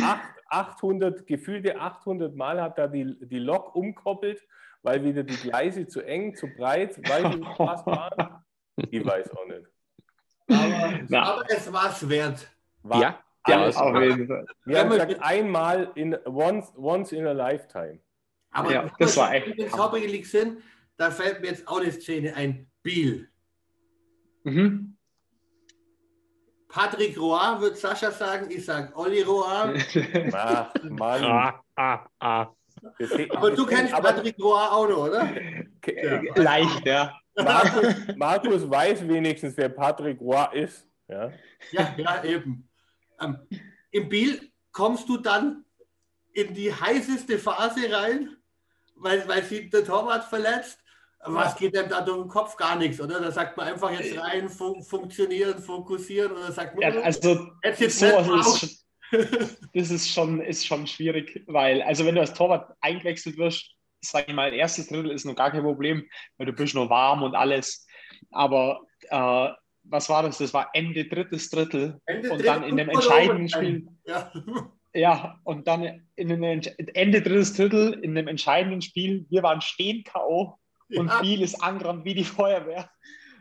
[SPEAKER 1] 800, gefühlte 800 Mal hat da die, die Lok umkoppelt weil wieder die Gleise zu eng, zu breit, weil die Spaß waren? Ich weiß auch nicht.
[SPEAKER 3] Aber, aber es war es wert.
[SPEAKER 1] War
[SPEAKER 2] ja, ja auf jeden Fall.
[SPEAKER 1] Wir haben gesagt, einmal in once, once in a lifetime.
[SPEAKER 3] Aber ja, das war echt. Wenn hauptsächlich sind, da fällt mir jetzt auch eine Szene ein. Biel. Mhm. Patrick Roy wird Sascha sagen, ich sage Olli Roy.
[SPEAKER 1] Ach, Mann. Ah, ah,
[SPEAKER 3] ah. Aber du kennst Patrick Roy auch noch, oder?
[SPEAKER 2] Ja. Leicht, ja.
[SPEAKER 1] Markus, Markus, weiß wenigstens, wer Patrick Roy ist. Ja,
[SPEAKER 3] ja, ja eben. Ähm, Im Biel kommst du dann in die heißeste Phase rein, weil, weil sich der Torwart verletzt. Was geht denn da durch den Kopf? Gar nichts, oder? Da sagt man einfach jetzt rein, fun funktionieren, fokussieren oder sagt man,
[SPEAKER 2] ja, also jetzt, jetzt sowas ist, das ist schon, ist schon schwierig, weil, also wenn du als Torwart eingewechselt wirst, sage ich mal, erstes Drittel ist noch gar kein Problem, weil du bist noch warm und alles. Aber äh, was war das? Das war Ende drittes Drittel Ende und dann in dem entscheidenden Spiel. Ja. ja, und dann in dem Ende drittes Drittel in dem entscheidenden Spiel, wir waren stehen K.O. und ja. Biel ist angerannt wie die Feuerwehr.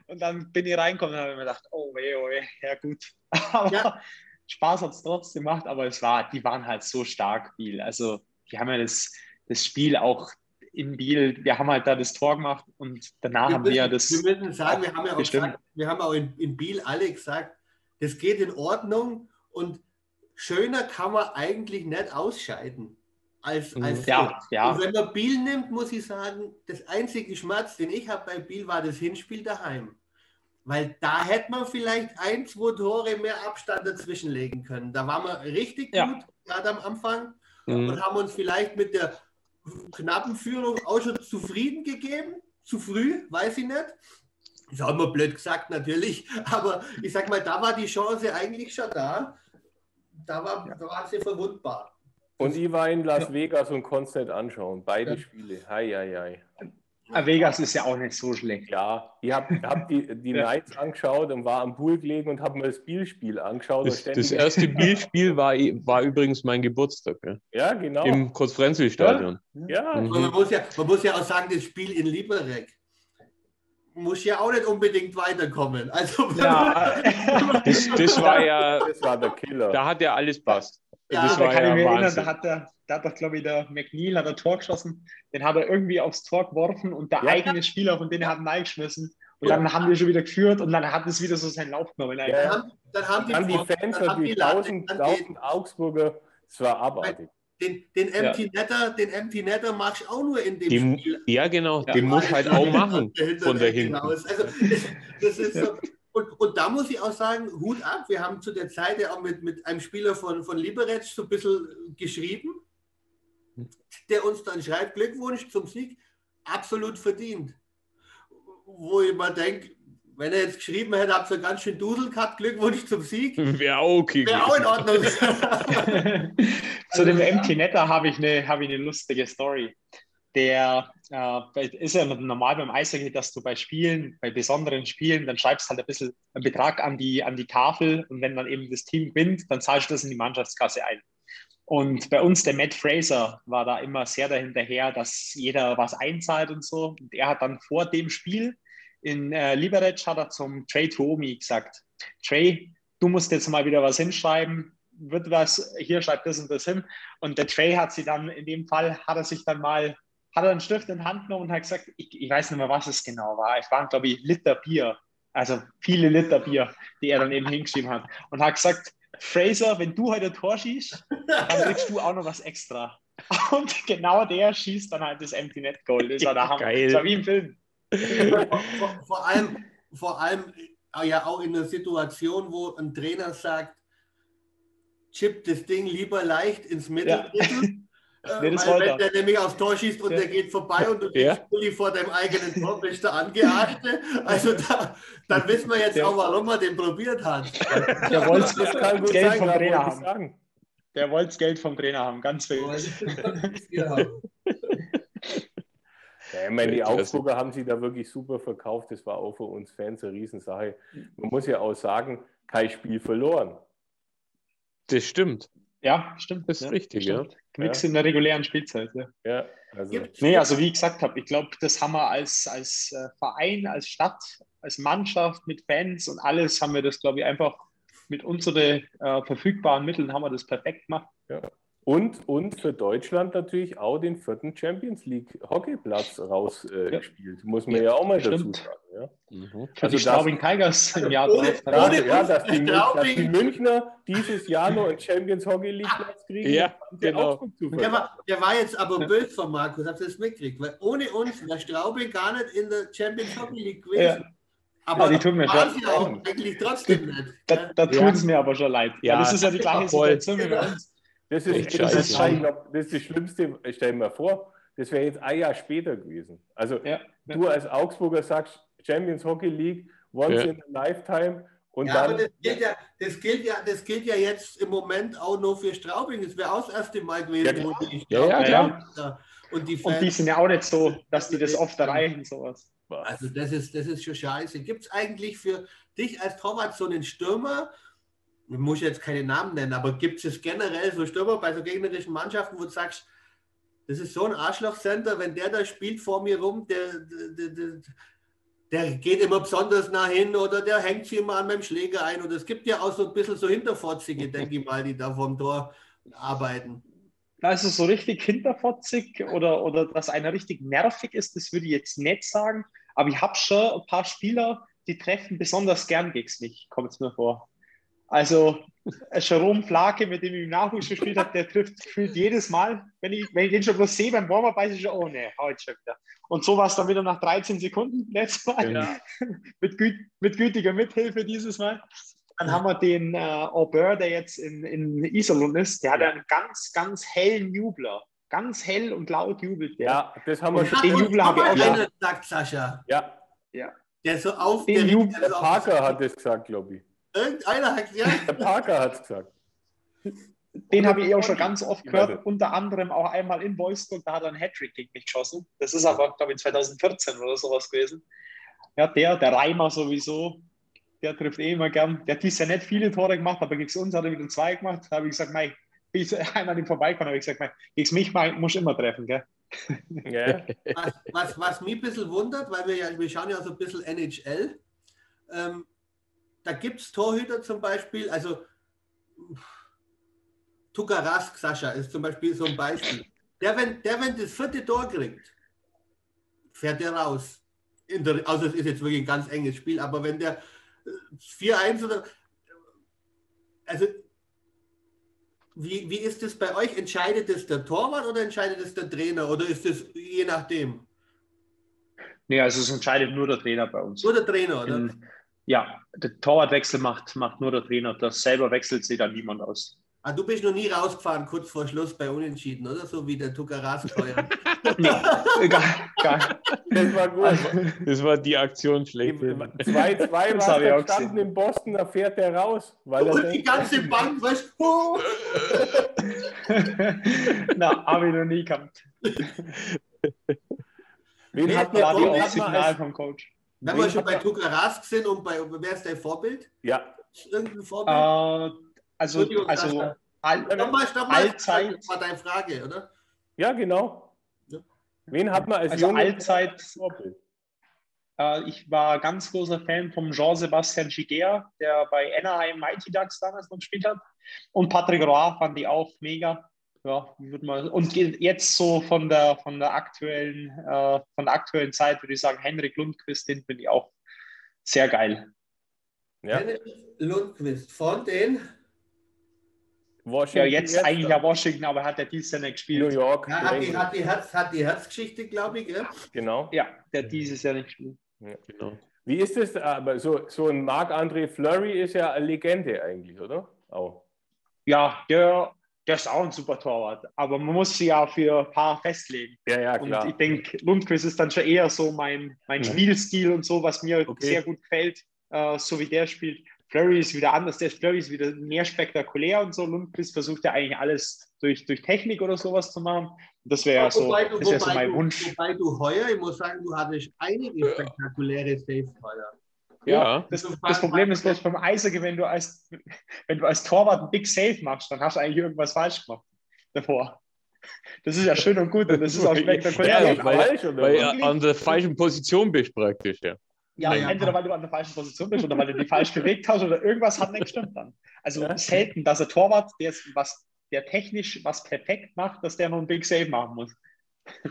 [SPEAKER 2] Und dann bin ich reingekommen und habe mir gedacht, oh weh, oh weh, ja gut. Aber ja. Spaß hat es trotzdem gemacht, aber es war, die waren halt so stark, Biel. Also die haben ja das, das Spiel auch in Biel, wir haben halt da das Tor gemacht und danach wir haben müssen, wir das.
[SPEAKER 3] Wir müssen sagen, wir haben ja auch, gesagt, wir haben auch in, in Biel alle gesagt, das geht in Ordnung und schöner kann man eigentlich nicht ausscheiden. Als, mhm. als
[SPEAKER 2] ja, ja.
[SPEAKER 3] Und wenn man Biel nimmt, muss ich sagen, das einzige Schmerz, den ich habe bei Biel, war das Hinspiel daheim. Weil da hätte man vielleicht ein, zwei Tore mehr Abstand dazwischen legen können. Da waren wir richtig ja. gut, gerade am Anfang, mhm. und haben uns vielleicht mit der knappen Führung auch schon zufrieden gegeben. Zu früh, weiß ich nicht. Das haben wir blöd gesagt, natürlich. Aber ich sag mal, da war die Chance eigentlich schon da. Da war, da war sie verwundbar.
[SPEAKER 1] Und ich war in Las Vegas und konnte es nicht anschauen. Beide ja. Spiele. Hei, hei, hei.
[SPEAKER 2] Ah, Vegas ist ja auch nicht so schlecht.
[SPEAKER 1] Ja, ich habe hab die, die ja. Nights angeschaut und war am Pool gelegen und habe mir das Bielspiel angeschaut.
[SPEAKER 4] Das, das erste Bielspiel war, war übrigens mein Geburtstag. Ja,
[SPEAKER 1] ja genau.
[SPEAKER 4] Im Kurzfrenzel-Stadion.
[SPEAKER 3] Ja, mhm. man, muss ja, man muss ja auch sagen, das Spiel in Liberec muss ja auch nicht unbedingt weiterkommen. Also,
[SPEAKER 4] ja, das, das, war ja das war der Killer. Da hat ja alles passt.
[SPEAKER 2] Ja, das da kann ja ich mich erinnern, da hat der, da hat doch, glaube ich, der McNeil hat ein Tor geschossen, den hat er irgendwie aufs Tor geworfen und der ja. eigene Spieler von denen hat ihn eingeschmissen. Und dann haben wir schon wieder geführt und dann hat es wieder so seinen Lauf genommen.
[SPEAKER 1] Ja, dann haben die, dann die Fans und die tausend, tausend Augsburger, es war abartig.
[SPEAKER 3] Den, den Empty ja. Netter, den Empty Netter machst du auch nur in dem
[SPEAKER 4] die, Spiel. Ja, genau, ja. den muss halt auch machen von der hinten. Also,
[SPEAKER 3] das ist so, und, und da muss ich auch sagen, Hut ab. Wir haben zu der Zeit ja auch mit, mit einem Spieler von, von Liberec so ein bisschen geschrieben, der uns dann schreibt, Glückwunsch zum Sieg, absolut verdient. Wo ich mal denke, wenn er jetzt geschrieben hätte, habt ihr ganz schön Dudel gehabt, Glückwunsch zum Sieg.
[SPEAKER 4] Wäre auch okay.
[SPEAKER 3] Wäre auch in Ordnung.
[SPEAKER 2] Zu dem Empty Netter habe ich, eine, hab ich eine lustige Story der äh, ist ja normal beim Eishockey, dass du bei Spielen, bei besonderen Spielen, dann schreibst halt ein bisschen einen Betrag an die, an die Tafel und wenn dann eben das Team gewinnt, dann zahlst du das in die Mannschaftskasse ein. Und bei uns, der Matt Fraser, war da immer sehr dahinterher, dass jeder was einzahlt und so. Und er hat dann vor dem Spiel in äh, Liberec hat er zum Trey Tuomi gesagt, Trey, du musst jetzt mal wieder was hinschreiben, wird was, hier schreibt das und das hin. Und der Trey hat sie dann, in dem Fall, hat er sich dann mal hat er einen Stift in die Hand genommen und hat gesagt, ich, ich weiß nicht mehr, was es genau war. Es waren, glaube ich, Liter Bier. Also viele Liter Bier, die er dann eben hingeschrieben hat. Und hat gesagt, Fraser, wenn du heute ein Tor schießt, dann kriegst du auch noch was extra. Und genau der schießt dann halt das Empty Net Goal. Das war der Hammer. Geil. Das war wie im Film.
[SPEAKER 3] Vor, vor, allem, vor allem ja auch in einer Situation, wo ein Trainer sagt, chip das Ding lieber leicht ins Mitteldrittel. Ja Äh,
[SPEAKER 2] Nee, das
[SPEAKER 3] weil wenn der nämlich aufs Tor schießt und der geht vorbei und du
[SPEAKER 4] Ja.
[SPEAKER 3] kriegst vor deinem eigenen Tor, bist du angearschte. Also da, dann wissen wir jetzt
[SPEAKER 2] Der-
[SPEAKER 3] auch, warum er den probiert hat.
[SPEAKER 2] Der wollte
[SPEAKER 1] Das kann gut
[SPEAKER 2] Geld
[SPEAKER 1] sein,
[SPEAKER 2] vom
[SPEAKER 1] ja,
[SPEAKER 2] Trainer haben.
[SPEAKER 1] sagen.
[SPEAKER 2] Der wollte das Geld vom Trainer haben, ganz wichtig.
[SPEAKER 3] Ja.
[SPEAKER 1] Ja, ich meine, die. Augsburger haben sie da wirklich super verkauft. Das war auch für uns Fans eine Riesensache. Man muss ja auch sagen, kein Spiel verloren.
[SPEAKER 4] Das stimmt.
[SPEAKER 2] Ja, stimmt.
[SPEAKER 4] Das ist
[SPEAKER 2] ja,
[SPEAKER 4] richtig,
[SPEAKER 2] stimmt. Nix in der regulären Spielzeit. Ja.
[SPEAKER 1] Ja, also,
[SPEAKER 2] Nee, also wie ich gesagt habe, ich glaube, das haben wir als, als äh, Verein, als Stadt, als Mannschaft mit Fans und alles haben wir das, glaube ich, einfach mit unseren äh, verfügbaren Mitteln haben wir das perfekt gemacht.
[SPEAKER 1] Und, und für Deutschland natürlich auch den vierten Champions League Hockeyplatz rausgespielt. Äh,
[SPEAKER 2] Ja.
[SPEAKER 1] Muss man ja, auch mal dazu
[SPEAKER 2] stimmt.
[SPEAKER 1] sagen. Ja,
[SPEAKER 4] Mhm.
[SPEAKER 2] Für
[SPEAKER 1] Also
[SPEAKER 2] die Straubing Tigers im Jahr drauf.
[SPEAKER 3] ohne-
[SPEAKER 1] ja,
[SPEAKER 3] uns
[SPEAKER 1] dass, die, dass die Münchner dieses Jahr noch einen Champions Hockey League Platz kriegen.
[SPEAKER 4] Ja, genau.
[SPEAKER 3] Der war, der war jetzt aber böse von Markus, habt ihr das mitgekriegt? Weil ohne uns wäre Straubing gar nicht in der Champions Hockey League gewesen.
[SPEAKER 2] Ja.
[SPEAKER 3] Aber
[SPEAKER 2] Ja, die tun mir schon-
[SPEAKER 3] sie auch eigentlich trotzdem nicht.
[SPEAKER 2] Da, da
[SPEAKER 4] Ja.
[SPEAKER 2] tut es mir aber schon leid. Ja,
[SPEAKER 4] Ja,
[SPEAKER 2] das ist ja die gleiche. Situation wie bei uns.
[SPEAKER 1] Das ist,
[SPEAKER 4] Echt
[SPEAKER 1] das, ist, ich glaub, das ist das Schlimmste. Stell dir mal vor, das wäre jetzt ein Jahr später gewesen. Also
[SPEAKER 2] Ja.
[SPEAKER 1] du als Augsburger sagst Champions Hockey League, once
[SPEAKER 4] Ja.
[SPEAKER 1] in a lifetime und
[SPEAKER 3] Ja, aber
[SPEAKER 1] dann
[SPEAKER 3] das gilt ja, das, gilt ja, das gilt ja jetzt im Moment auch nur für Straubing. Das wäre auch das erste Mal gewesen,
[SPEAKER 1] Ja,
[SPEAKER 3] wo
[SPEAKER 1] klar.
[SPEAKER 3] die
[SPEAKER 4] Ja, Ja.
[SPEAKER 3] Und die Fans,
[SPEAKER 2] Und die sind ja auch nicht so, dass die das oft erreichen, sowas.
[SPEAKER 3] also das ist, das ist schon scheiße. Gibt es eigentlich für dich als Torwart so einen Stürmer, ich muss jetzt keine Namen nennen, aber gibt es generell so Stürmer bei so gegnerischen Mannschaften, wo du sagst, das ist so ein Arschlochcenter, wenn der da spielt vor mir rum, der, der, der, der geht immer besonders nah hin oder der hängt sich immer an meinem Schläger ein. Oder es gibt ja auch so ein bisschen so Hinterfotzige, denke ich mal, die da vom Tor arbeiten.
[SPEAKER 2] Da ist es so richtig hinterfotzig oder, oder dass einer richtig nervig ist, das würde ich jetzt nicht sagen. Aber ich habe schon ein paar Spieler, die treffen besonders gern gegen mich, kommt es mir vor. Also äh, Jerome Flake, mit dem ich im Nachwuchs gespielt habe, der trifft gefühlt jedes Mal. Wenn ich, wenn ich den schon bloß sehe beim Warm-Up, weiß ich schon, oh ne, heute schon wieder. Und so war es dann wieder nach 13 Sekunden letztes Mal.
[SPEAKER 1] Ja.
[SPEAKER 2] mit, güt, mit gütiger Mithilfe dieses Mal. Dann haben wir den äh, Aubert, der jetzt in, in Iserlohn ist. Der hat einen ganz, ganz hellen Jubler. Ganz hell und laut jubelt der.
[SPEAKER 1] ja, das haben wir
[SPEAKER 2] Und
[SPEAKER 1] schon.
[SPEAKER 2] den Jubel habe ich auch schon.
[SPEAKER 3] gesagt, Sascha,
[SPEAKER 1] Ja,
[SPEAKER 3] der so auf
[SPEAKER 2] Den Jubel-
[SPEAKER 1] der
[SPEAKER 3] auf-
[SPEAKER 1] Parker hat es gesagt, glaube ich.
[SPEAKER 3] Irgendeiner hat ja,
[SPEAKER 1] Der Parker hat es gesagt.
[SPEAKER 2] Den habe ich eh auch schon ganz oft gehört. Unter anderem auch einmal in Wolfsburg, da hat er einen Hattrick gegen mich geschossen. Das ist aber, glaube ich, 2014 oder sowas gewesen. Ja, der, der Reimer sowieso, der trifft eh immer gern. Der hat dies ja nicht viele Tore gemacht, aber gegen uns hat er wieder zwei gemacht. Da habe ich gesagt, bin ich einmal an ihm vorbeigekommen, habe ich gesagt, mei, gegen mich mei, muss ich immer treffen, gell?
[SPEAKER 1] Ja.
[SPEAKER 3] was, was, was mich ein bisschen wundert, weil wir ja, wir schauen ja so ein bisschen NHL. Ähm, da gibt es Torhüter zum Beispiel, also Tukarask, Sascha, ist zum Beispiel so ein Beispiel. Der, wenn, der, wenn das vierte Tor kriegt, fährt der raus. Der, also es ist jetzt wirklich ein ganz enges Spiel, aber wenn der äh, 4-1 oder also wie, wie ist es bei euch? Entscheidet es der Torwart oder entscheidet es der Trainer oder ist es je nachdem?
[SPEAKER 2] Nee, also es entscheidet nur der Trainer bei uns.
[SPEAKER 3] Nur der Trainer, oder?
[SPEAKER 2] In, ja, der Torwartwechsel macht, macht nur der Trainer. Das selber wechselt sich dann niemand aus.
[SPEAKER 3] Ah, du bist noch nie rausgefahren, kurz vor Schluss bei Unentschieden, oder? So wie der Tukaras steuert.
[SPEAKER 2] Nee, egal. egal.
[SPEAKER 1] Das war gut.
[SPEAKER 2] Also,
[SPEAKER 4] Das war die Aktion schlecht.
[SPEAKER 1] 2-2
[SPEAKER 2] Das
[SPEAKER 1] war
[SPEAKER 2] auch
[SPEAKER 1] gestanden in Boston, da fährt der raus. Weil er
[SPEAKER 3] Und die
[SPEAKER 1] denkt,
[SPEAKER 3] ganze Bank, weißt du?
[SPEAKER 2] Na, habe ich noch nie gehabt.
[SPEAKER 1] wen
[SPEAKER 3] Wer
[SPEAKER 1] hat man,
[SPEAKER 2] War die Signal
[SPEAKER 1] als,
[SPEAKER 2] vom Coach.
[SPEAKER 3] Wenn wir schon bei
[SPEAKER 1] man-
[SPEAKER 3] Tukaras sind und bei, wer ist dein Vorbild?
[SPEAKER 1] Ja,
[SPEAKER 3] Irgendein Vorbild?
[SPEAKER 2] Äh, also,
[SPEAKER 3] Entschuldigung,
[SPEAKER 2] also all,
[SPEAKER 3] stopp mal, stopp mal.
[SPEAKER 2] Allzeit.
[SPEAKER 3] Das war deine Frage, oder?
[SPEAKER 1] ja, genau.
[SPEAKER 3] Ja.
[SPEAKER 1] Wen hat man als
[SPEAKER 2] Also allzeit-
[SPEAKER 1] Vorbild?
[SPEAKER 2] äh, ich war ganz großer Fan vom Jean-Sebastian Giguère, der bei Anaheim Mighty Ducks damals noch gespielt hat. Und Patrick Roy fand ich auch mega. Ja, würde mal. Und jetzt so von der von der aktuellen äh, von der aktuellen Zeit würde ich sagen, Henrik Lundqvist, den finde ich auch sehr geil.
[SPEAKER 1] Ja,
[SPEAKER 3] Henrik Lundqvist von den
[SPEAKER 1] Washington
[SPEAKER 2] Ja, jetzt
[SPEAKER 1] Redskins,
[SPEAKER 2] eigentlich ja Washington, aber hat er dieses Jahr nicht
[SPEAKER 1] New
[SPEAKER 2] gespielt.
[SPEAKER 1] York.
[SPEAKER 3] ja, hat, die, hat, die Herz, hat die Herzgeschichte, glaube ich. Gell?
[SPEAKER 1] Genau.
[SPEAKER 2] Ja, der dieses Jahr nicht gespielt.
[SPEAKER 4] Genau.
[SPEAKER 1] Wie ist es, aber so, so ein Marc-André Fleury ist ja eine Legende eigentlich, oder? Auch.
[SPEAKER 2] Ja, der der ist auch ein super Torwart, aber man muss sich ja für ein paar festlegen.
[SPEAKER 1] Ja, ja,
[SPEAKER 2] Und
[SPEAKER 1] klar.
[SPEAKER 2] ich denke, Lundqvist ist dann schon eher so mein, mein
[SPEAKER 1] Mhm.
[SPEAKER 2] Spielstil und so, was mir
[SPEAKER 1] Okay.
[SPEAKER 2] sehr gut gefällt, äh, so wie der spielt. Flurry ist wieder anders, der Flurry ist wieder mehr spektakulär und so. Lundqvist versucht ja eigentlich alles durch, durch Technik oder sowas zu machen. Das wäre ja so,
[SPEAKER 3] Wobei du-
[SPEAKER 2] das wär so mein
[SPEAKER 3] du-
[SPEAKER 2] Wunsch.
[SPEAKER 3] Wobei du heuer, ich muss sagen, du hattest einige spektakuläre Saves heuer.
[SPEAKER 4] Ja.
[SPEAKER 2] Das, das Problem ist bloß beim Eishockey, wenn du als, wenn du als Torwart einen Big Save machst, dann hast du eigentlich irgendwas falsch gemacht davor. Das ist ja schön und gut und das ist auch spektakulär.
[SPEAKER 4] Ja,
[SPEAKER 2] aber-
[SPEAKER 4] weil- Weil du an der falschen Position bist praktisch, ja.
[SPEAKER 2] Ja,
[SPEAKER 3] Ja.
[SPEAKER 2] entweder weil du an der falschen Position bist oder weil du die falsch bewegt hast oder irgendwas hat nicht gestimmt dann. Also
[SPEAKER 1] Ja.
[SPEAKER 2] selten, dass ein Torwart, der, jetzt was, der technisch was perfekt macht, dass der noch einen Big Save machen muss.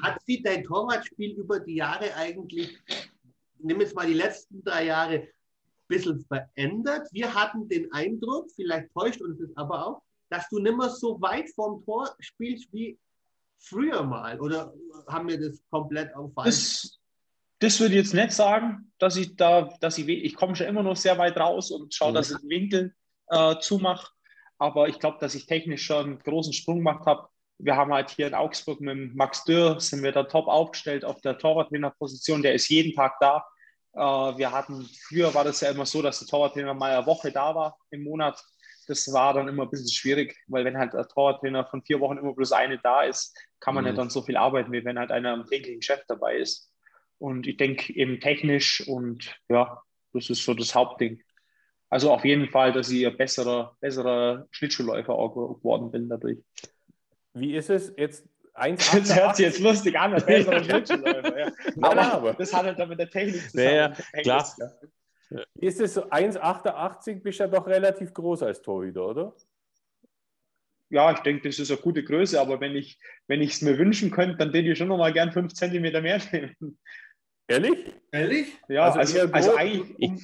[SPEAKER 3] Hat sich dein Torwartspiel über die Jahre eigentlich, nimm jetzt mal die letzten drei Jahre, ein bisschen verändert? Wir hatten den Eindruck, vielleicht täuscht uns das aber auch, dass du nicht mehr so weit vom Tor spielst wie früher mal. Oder haben wir das komplett auf falsch?
[SPEAKER 2] Das, das würde ich jetzt nicht sagen, dass ich da, dass ich, ich komme schon immer noch sehr weit raus und schaue,
[SPEAKER 1] Mhm.
[SPEAKER 2] dass ich den Winkel äh, zumache. Aber ich glaube, dass ich technisch schon einen großen Sprung gemacht habe. Wir haben halt hier in Augsburg mit Max Dürr, sind wir da top aufgestellt auf der Torwarttrainerposition. Der ist jeden Tag da. Äh, wir hatten, früher war das ja immer so, dass der Torwarttrainer mal eine Woche da war im Monat. Das war dann immer ein bisschen schwierig, weil wenn halt der Torwarttrainer von vier Wochen immer bloß eine da ist, kann man
[SPEAKER 4] Mhm.
[SPEAKER 2] nicht dann so viel arbeiten, wie wenn halt einer am täglichen Chef dabei ist. Und ich denke eben technisch und ja, das ist so das Hauptding. Also auf jeden Fall, dass ich ein besserer, besserer Schlittschuhläufer auch geworden bin dadurch.
[SPEAKER 1] Wie ist es jetzt?
[SPEAKER 2] Das hört sich
[SPEAKER 1] 1,88?
[SPEAKER 2] jetzt lustig an, ein besserer Schlittschuhläufer. Ja.
[SPEAKER 1] Nein,
[SPEAKER 2] Aber das hat halt dann mit der Technik
[SPEAKER 4] ja,
[SPEAKER 2] zusammen.
[SPEAKER 4] klar.
[SPEAKER 2] Ja.
[SPEAKER 1] ist es so 1,88 bist ja doch relativ groß als Torhüter, oder?
[SPEAKER 2] ja, ich denke, das ist eine gute Größe, aber wenn ich wenn ich es mir wünschen könnte, dann würde ich schon noch mal gern fünf Zentimeter mehr nehmen.
[SPEAKER 1] Ehrlich?
[SPEAKER 3] Ehrlich?
[SPEAKER 2] Ja,
[SPEAKER 1] Also
[SPEAKER 2] also, also, eigentlich um,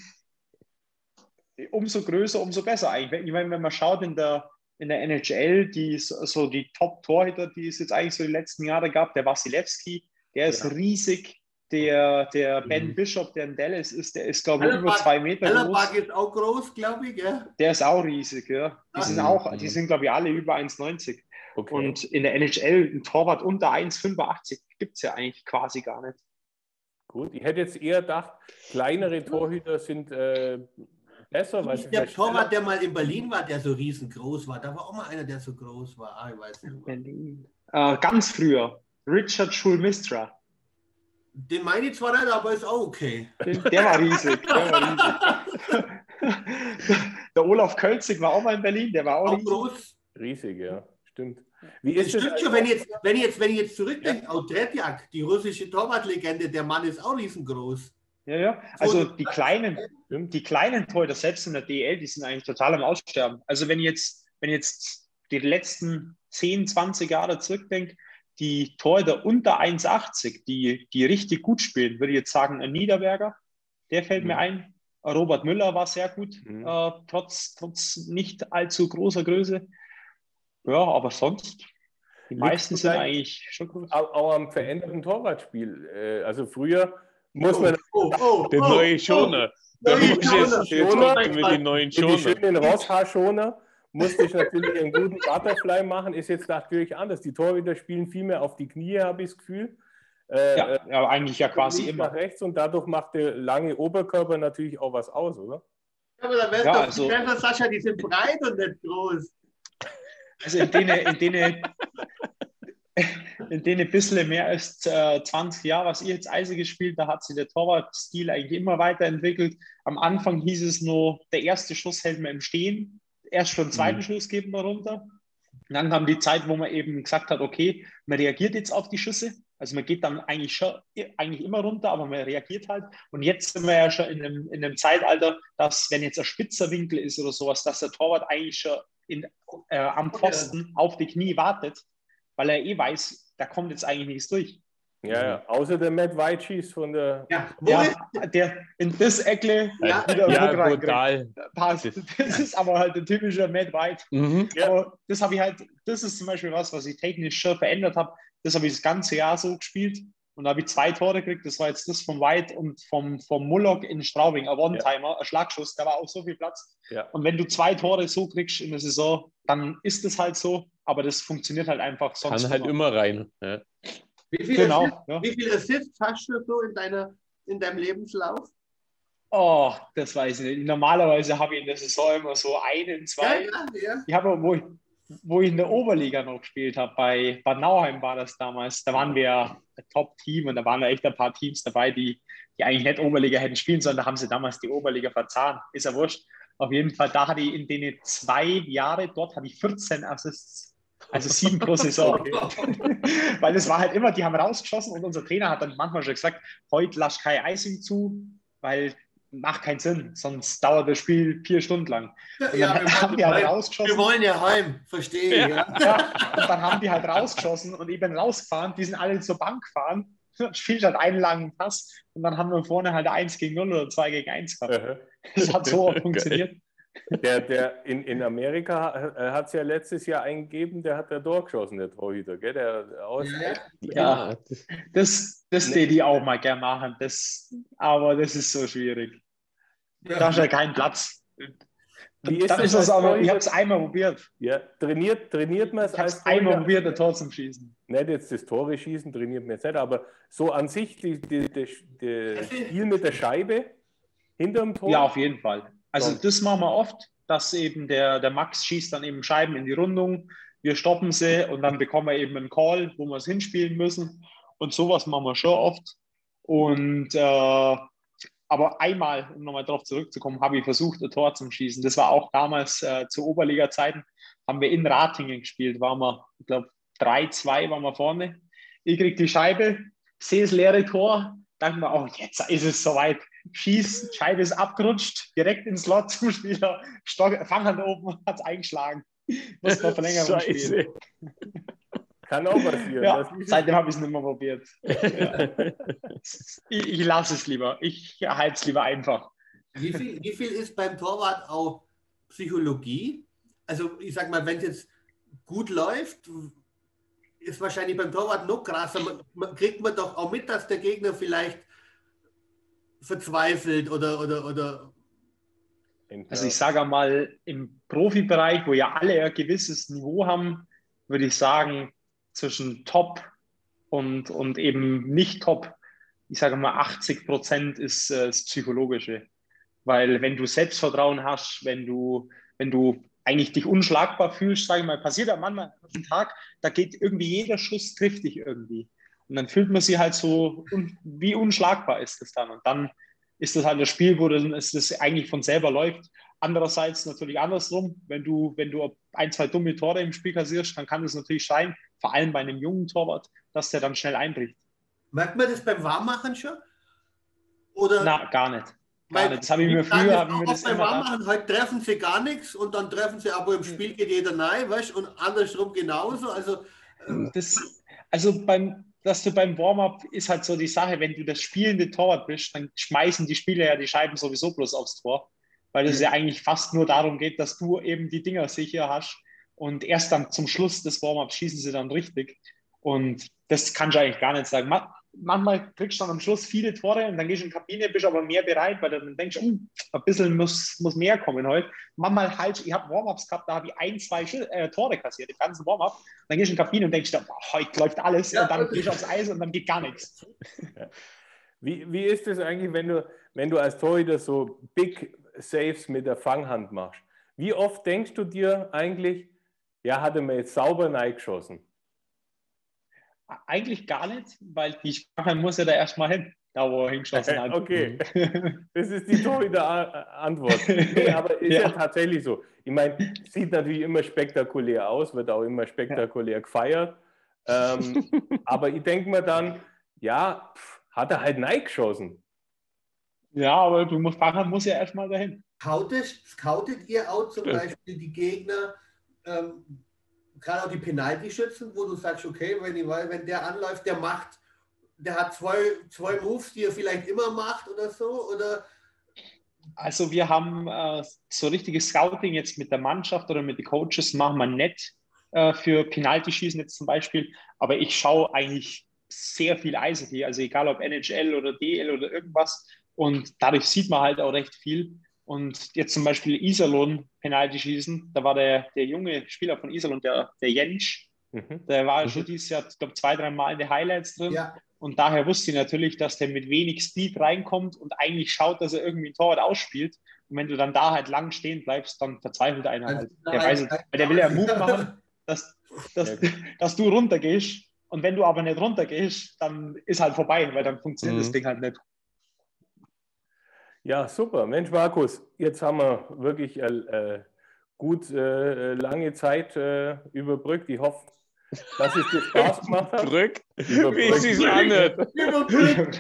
[SPEAKER 2] umso größer, umso besser eigentlich. Ich meine, wenn man schaut in der, in der NHL, die so die Top-Torhüter, die es jetzt eigentlich so die letzten Jahre gab, der Wasilewski, der ist
[SPEAKER 1] Ja.
[SPEAKER 2] riesig. Der, der Ben
[SPEAKER 1] Mhm.
[SPEAKER 2] Bishop, der in Dallas ist, der ist, glaube ich, über zwei Meter
[SPEAKER 3] Hellerbach
[SPEAKER 2] groß.
[SPEAKER 3] ist auch groß, glaube ich. Ja?
[SPEAKER 2] Der ist auch riesig, ja. Die sind
[SPEAKER 1] Mhm.
[SPEAKER 2] auch, die sind, glaube ich, alle über 1,90.
[SPEAKER 1] Okay.
[SPEAKER 2] Und in der NHL ein Torwart unter 1,85 gibt es ja eigentlich quasi gar nicht.
[SPEAKER 1] Gut, ich hätte jetzt eher gedacht, kleinere Torhüter sind äh, besser, weil
[SPEAKER 3] Der Torwart, der mal in Berlin war, der so riesengroß war, da war auch mal einer, der so groß war. Ah, ich weiß nicht. mehr.
[SPEAKER 2] Berlin. Äh, ganz früher. Richard Schulmistra.
[SPEAKER 3] Den meine ich zwar nicht, aber ist auch okay.
[SPEAKER 2] Den, der war riesig. Der, war riesig. der Olaf Kölzig war auch mal in Berlin, der war auch
[SPEAKER 3] Auch
[SPEAKER 2] riesig.
[SPEAKER 3] groß.
[SPEAKER 1] riesig, ja, stimmt. Wie
[SPEAKER 3] Das
[SPEAKER 1] ist es?
[SPEAKER 3] stimmt schon, wenn ich jetzt, wenn ich jetzt, wenn ich jetzt zurückdenke, auch Tretjak, die russische Torwartlegende, der Mann ist auch riesengroß.
[SPEAKER 2] Ja, ja. Also die kleinen, die kleinen Torhüter, selbst in der DL, die sind eigentlich total am Aussterben. Also wenn ich jetzt, wenn jetzt die letzten 10, 20 Jahre zurückdenke, die Torhüter unter 1,80, die, die richtig gut spielen, würde ich jetzt sagen, ein Niederberger, der fällt
[SPEAKER 1] Mhm.
[SPEAKER 2] mir ein. Robert Müller war sehr gut,
[SPEAKER 1] Mhm.
[SPEAKER 2] äh, trotz, trotz nicht allzu großer Größe. Ja, aber sonst, die meisten sind eigentlich schon groß.
[SPEAKER 1] Auch, auch am veränderten Torwartspiel. Äh, also früher muss man
[SPEAKER 3] Oh, oh,
[SPEAKER 4] Der
[SPEAKER 3] oh,
[SPEAKER 4] neue Schoner. Da du jetzt,
[SPEAKER 3] Schoner.
[SPEAKER 4] jetzt
[SPEAKER 1] Schoner.
[SPEAKER 4] kommt mit den neuen
[SPEAKER 1] für die
[SPEAKER 4] Schoner.
[SPEAKER 1] schönen Rosshaar-Schoner musste ich natürlich einen guten Butterfly machen. Ist jetzt natürlich anders. Die Torhüter spielen viel mehr auf die Knie, habe ich das Gefühl. Äh,
[SPEAKER 2] Ja,
[SPEAKER 1] äh,
[SPEAKER 2] ja eigentlich ja quasi
[SPEAKER 1] nicht
[SPEAKER 2] immer.
[SPEAKER 1] nach rechts und dadurch macht der lange Oberkörper natürlich auch was aus, oder?
[SPEAKER 3] Aber da wär's
[SPEAKER 2] Ja,
[SPEAKER 3] doch
[SPEAKER 2] also-
[SPEAKER 3] die Sascha, die sind breit und nicht groß.
[SPEAKER 2] Also in denen, in denen, in denen ein bisschen mehr als äh, 20 Jahre, was ich jetzt Eise gespielt, da hat sich der Torwartstil eigentlich immer weiterentwickelt. Am Anfang hieß es nur, der erste Schuss hält man im Stehen, erst schon den zweiten
[SPEAKER 1] Mhm.
[SPEAKER 2] Schuss geben wir runter. Und dann kam die Zeit, wo man eben gesagt hat, okay, man reagiert jetzt auf die Schüsse. Also man geht dann eigentlich schon eigentlich immer runter, aber man reagiert halt. Und jetzt sind wir ja schon in einem, in einem Zeitalter, dass wenn jetzt ein spitzer Winkel ist oder sowas, dass der Torwart eigentlich schon in, äh, am Pfosten auf die Knie wartet, weil er eh weiß, da kommt jetzt eigentlich nichts durch.
[SPEAKER 1] Ja, ja. Außer der Matt White schießt von der.
[SPEAKER 3] Ja,
[SPEAKER 2] Ja, der in das Eckle
[SPEAKER 3] Ja.
[SPEAKER 2] wieder
[SPEAKER 4] Ja, brutal.
[SPEAKER 2] passt. Das ist aber halt der typische Matt White.
[SPEAKER 4] Mhm.
[SPEAKER 1] Ja.
[SPEAKER 2] Aber das habe ich halt, das ist zum Beispiel was, was ich technisch schon verändert habe. Das habe ich das ganze Jahr so gespielt. Und da habe ich zwei Tore gekriegt. Das war jetzt das vom White und vom, vom Mullock in Straubing. Ein One-Timer, ein Schlagschuss, da war auch so viel Platz.
[SPEAKER 1] Ja.
[SPEAKER 2] Und wenn du zwei Tore so kriegst in der Saison, dann ist es halt so. Aber das funktioniert halt einfach sonst.
[SPEAKER 4] Kann halt immer rein. Ja.
[SPEAKER 3] Wie viele
[SPEAKER 2] Genau,
[SPEAKER 3] Assists,
[SPEAKER 2] ja.
[SPEAKER 3] wie viele Assists hast du so in, deiner, in deinem Lebenslauf?
[SPEAKER 2] Oh, das weiß ich nicht. Normalerweise habe ich in der Saison immer so einen, zwei.
[SPEAKER 3] ja, ja.
[SPEAKER 2] Ich habe, wo ich, wo ich in der Oberliga noch gespielt habe, bei Bad Nauheim war das damals, da waren wir ein Top-Team und da waren da echt ein paar Teams dabei, die, die eigentlich nicht Oberliga hätten spielen sollen. Da haben sie damals die Oberliga verzahnt. Ist ja wurscht. Auf jeden Fall, da hatte ich in den zwei Jahre dort hatte ich 14 Assists. Also sieben pro Saison. Weil es war halt immer, die haben rausgeschossen und unser Trainer hat dann manchmal schon gesagt, heute lass kein Icing zu, weil macht keinen Sinn, sonst dauert das Spiel vier Stunden lang. Und
[SPEAKER 3] Ja,
[SPEAKER 2] dann
[SPEAKER 3] wir,
[SPEAKER 2] haben die halt
[SPEAKER 3] wollen,
[SPEAKER 2] rausgeschossen.
[SPEAKER 3] wir wollen ja heim, verstehe ich. Ja.
[SPEAKER 2] Ja, und dann haben die halt rausgeschossen und bin rausgefahren, die sind alle zur Bank gefahren, spielt halt einen langen Pass und dann haben wir vorne halt 1 gegen 0 oder 2 gegen 1 gehabt. Das hat so funktioniert.
[SPEAKER 1] Der, der in, in Amerika hat es ja letztes Jahr eingegeben, der hat der Tor geschossen, der Torhüter, gell? Der aus,
[SPEAKER 2] Ja.
[SPEAKER 4] das-
[SPEAKER 2] Das, das
[SPEAKER 1] Nee.
[SPEAKER 2] ich auch mal gerne machen, das, aber das ist so schwierig. Da ist ja kein Platz.
[SPEAKER 1] Wie ist
[SPEAKER 2] Dann
[SPEAKER 1] das
[SPEAKER 2] ist das
[SPEAKER 1] als
[SPEAKER 2] aber, ich habe es einmal probiert.
[SPEAKER 1] Ja, trainiert, trainiert man es
[SPEAKER 2] Ich habe
[SPEAKER 1] als
[SPEAKER 2] es einmal probiert, ein Tor zum Schießen.
[SPEAKER 1] Nicht jetzt das Tore schießen, trainiert man jetzt nicht, aber so an sich die, die, die, die Spiel mit der Scheibe hinterm Tor.
[SPEAKER 2] Ja, auf jeden Fall. Also
[SPEAKER 1] So.
[SPEAKER 2] das machen wir oft, dass eben der, der Max schießt dann eben Scheiben in die Rundung, wir stoppen sie und dann bekommen wir eben einen Call, wo wir es hinspielen müssen. Und sowas machen wir schon oft. Und äh, aber einmal, um nochmal darauf zurückzukommen, habe ich versucht, ein Tor zu schießen. Das war auch damals äh, zu Oberliga-Zeiten, haben wir in Ratingen gespielt, waren wir, ich glaube, 3-2 waren wir vorne. Ich krieg die Scheibe, sehe das leere Tor, denke mir, oh, jetzt ist es soweit. Schieß, Scheibe ist abgerutscht, direkt ins Slot zum Spieler, Stock, Fanghand oben, hat es eingeschlagen. Muss noch Verlängerung spielen.
[SPEAKER 4] Scheiße.
[SPEAKER 1] Kann auch passieren.
[SPEAKER 2] Ja, seitdem habe ich es nicht mehr probiert. Ich, ich lasse es lieber. Ich halte es lieber einfach.
[SPEAKER 3] Wie viel, wie viel ist beim Torwart auch Psychologie? Also ich sag mal, wenn es jetzt gut läuft, ist wahrscheinlich beim Torwart noch krasser. Man, man, kriegt man doch auch mit, dass der Gegner vielleicht verzweifelt oder, oder, oder
[SPEAKER 2] Also ich sage mal, im Profibereich, wo ja alle ein gewisses Niveau haben, würde ich sagen, zwischen Top und, und eben nicht Top, ich sage mal 80 Prozent ist äh, das Psychologische. Weil wenn du Selbstvertrauen hast, wenn du, wenn du eigentlich dich unschlagbar fühlst, sage ich mal, passiert ja manchmal einen Tag, da geht irgendwie jeder Schuss trifft dich irgendwie. Und dann fühlt man sich halt so, wie unschlagbar ist das dann. Und dann ist das halt das Spiel, wo dann ist das eigentlich von selber läuft. Andererseits natürlich andersrum, wenn du, wenn du ein, zwei dumme Tore im Spiel kassierst, dann kann es natürlich sein, vor allem bei einem jungen Torwart, dass der dann schnell einbricht.
[SPEAKER 3] merkt man das beim Warmmachen schon? Oder
[SPEAKER 2] Na, gar nicht. Gar nicht. Das habe ich mir früher,
[SPEAKER 3] das
[SPEAKER 2] habe ich mir
[SPEAKER 3] auch
[SPEAKER 2] das
[SPEAKER 3] beim. Warmmachen, heute treffen sie gar nichts und dann treffen sie, aber im Spiel geht jeder rein, weißt und andersrum genauso. Also ähm,
[SPEAKER 2] Das, also beim, dass du beim Warm-up ist halt so die Sache, wenn du das spielende Torwart bist, dann schmeißen die Spieler ja die Scheiben sowieso bloß aufs Tor, weil es ja eigentlich fast nur darum geht, dass du eben die Dinger sicher hast und erst dann zum Schluss des Warm-ups schießen sie dann richtig und das kannst du eigentlich gar nicht sagen. Ma- Manchmal kriegst du dann am Schluss viele Tore und dann gehst du in die Kabine, bist aber mehr bereit, weil du dann denkst, "Hm, ein bisschen muss, muss mehr kommen heute. Manchmal halt, ich habe Warm-ups gehabt, da habe ich ein, zwei äh, Tore kassiert, im ganzen Warm-up. Dann gehst du in die Kabine und denkst, dir, boah, heute läuft alles.
[SPEAKER 3] Ja.
[SPEAKER 2] und dann gehst du aufs Eis und dann geht gar nichts.
[SPEAKER 1] Wie, wie ist es eigentlich, wenn du, wenn du als Torhüter so Big Saves mit der Fanghand machst? Wie oft denkst du dir eigentlich, ja, hat er mir jetzt sauber reingeschossen?
[SPEAKER 2] Eigentlich gar nicht, weil die Sprache muss ja da erstmal hin, da wo er hingeschossen hat.
[SPEAKER 1] Okay. Das ist die Torhüter-Antwort. Nee, aber ist ja.
[SPEAKER 2] Ja.
[SPEAKER 1] tatsächlich so. Ich meine, sieht natürlich immer spektakulär aus, wird auch immer spektakulär gefeiert. Ähm, aber ich denke mir dann, ja, pff, hat er halt reingeschossen.
[SPEAKER 2] ja, aber du musst, Sprache muss ja erstmal dahin.
[SPEAKER 3] Scoutet, scoutet ihr auch zum. Beispiel die Gegner, ähm, gerade auch die Penalty-Schützen, wo du sagst, okay, wenn, weiß, wenn der anläuft, der macht, der hat zwei, zwei Moves, die er vielleicht immer macht oder so, oder
[SPEAKER 2] Also wir haben äh, so richtiges Scouting jetzt mit der Mannschaft oder mit den Coaches machen wir nicht äh, für Penalty-Schießen jetzt zum Beispiel, aber ich schaue eigentlich sehr viel Eishockey, also egal ob NHL oder DL oder irgendwas. Und dadurch sieht man halt auch recht viel. Und jetzt zum Beispiel Iserlohn Penalty schießen, da war der, der junge Spieler von Iserlohn, der, der Jentsch, mhm. der war mhm. schon dieses Jahr, ich glaube, zwei, drei Mal in den Highlights drin. Ja. Und daher wusste ich natürlich, dass der mit wenig Speed reinkommt und eigentlich schaut, dass er irgendwie ein Torwart ausspielt. Und wenn du dann da halt lang stehen bleibst, dann verzweifelt einer halt. Der, weiß, weil der will ja einen Move machen, dass, dass, dass du runtergehst. Und wenn du aber nicht runtergehst, dann ist halt vorbei, weil dann funktioniert mhm. das Ding halt nicht.
[SPEAKER 1] Ja, super. Mensch, Markus, jetzt haben wir wirklich äh, äh gut äh, lange Zeit äh, überbrückt. Ich hoffe, dass es dir Spaß gemacht hat.
[SPEAKER 4] Brück? Wie es sich anhört.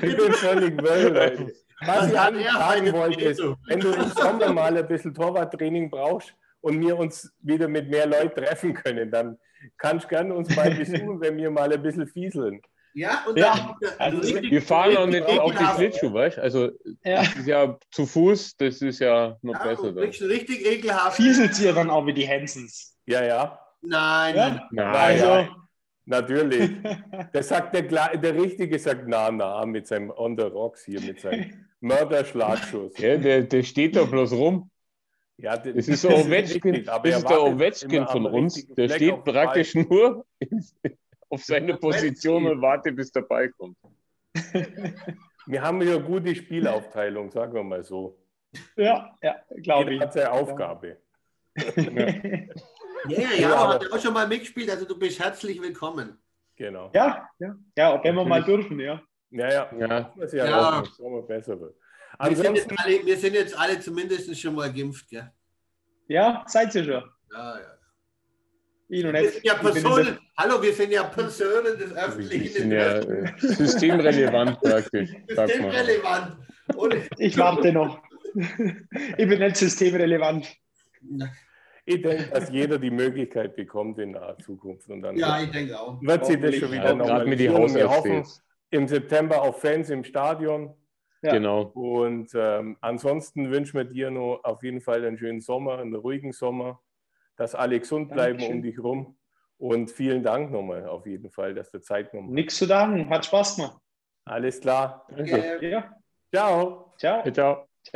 [SPEAKER 1] Ich bin völlig well, Was ich eigentlich sagen wollte, ist, wenn du im Sommer mal ein bisschen Torwarttraining brauchst und wir uns wieder mit mehr Leuten treffen können, dann kannst du gerne uns mal besuchen, wenn wir mal ein bisschen fieseln.
[SPEAKER 3] Ja, und ja.
[SPEAKER 4] Also wir fahren auch nicht auf die Schlittschuhe, weißt du? Also, ja. das ist ja zu Fuß, das ist ja noch ja, besser.
[SPEAKER 3] Richtig, richtig ekelhaft.
[SPEAKER 2] Fieselt ihr dann auch wie die Hensens?
[SPEAKER 1] Ja, ja.
[SPEAKER 3] Nein, ja?
[SPEAKER 1] nein. nein also. Natürlich. Der sagt der, der Richtige sagt na na mit seinem On the Rocks hier, mit seinem Mörderschlagschuss.
[SPEAKER 4] Ja, der, der steht da bloß rum. Ja, das, das ist so Ovechkin, das ist der Ovechkin von uns. Der steht praktisch nur auf seine Position und wartet, bis der Ball kommt.
[SPEAKER 1] Wir haben ja gute Spielaufteilung, sagen wir mal so.
[SPEAKER 2] Ja, ja glaube ich.
[SPEAKER 1] hat seine Aufgabe.
[SPEAKER 3] Ja, ja, ja, hat ja auch schon mal mitgespielt, also du bist herzlich willkommen.
[SPEAKER 1] Genau.
[SPEAKER 2] Ja, ja, ja wenn wir mal dürfen, ja.
[SPEAKER 1] Ja, ja, ja.
[SPEAKER 3] Das ja, ja. Auch, besser wird. Wir sind, jetzt alle, wir sind jetzt alle zumindest schon mal geimpft, gell?
[SPEAKER 2] Ja, seid ihr schon.
[SPEAKER 3] Ja, ja. Nicht. Wir sind ja Personen, hallo, wir sind ja Personen des öffentlichen
[SPEAKER 4] Wir sind ja äh, systemrelevant praktisch.
[SPEAKER 3] Systemrelevant.
[SPEAKER 2] ich warte noch. Ich bin nicht systemrelevant.
[SPEAKER 1] Ich denke, dass jeder die Möglichkeit bekommt in naher Zukunft. Und dann
[SPEAKER 3] ja, ich denke auch.
[SPEAKER 1] Wird sich das schon wieder
[SPEAKER 4] nochmal mit die Wir hoffen
[SPEAKER 1] im September auch Fans im Stadion.
[SPEAKER 4] Ja. Genau.
[SPEAKER 1] Und ähm, ansonsten wünschen wir dir noch auf jeden Fall einen schönen Sommer, einen ruhigen Sommer, dass alle gesund bleiben Dankeschön. um dich rum. Und vielen Dank nochmal auf jeden Fall, dass du Zeit genommen
[SPEAKER 2] hast. Nichts zu danken, hat Spaß gemacht.
[SPEAKER 1] Alles klar.
[SPEAKER 2] Danke. Ja.
[SPEAKER 1] Ciao.
[SPEAKER 2] Ciao.
[SPEAKER 4] Ciao.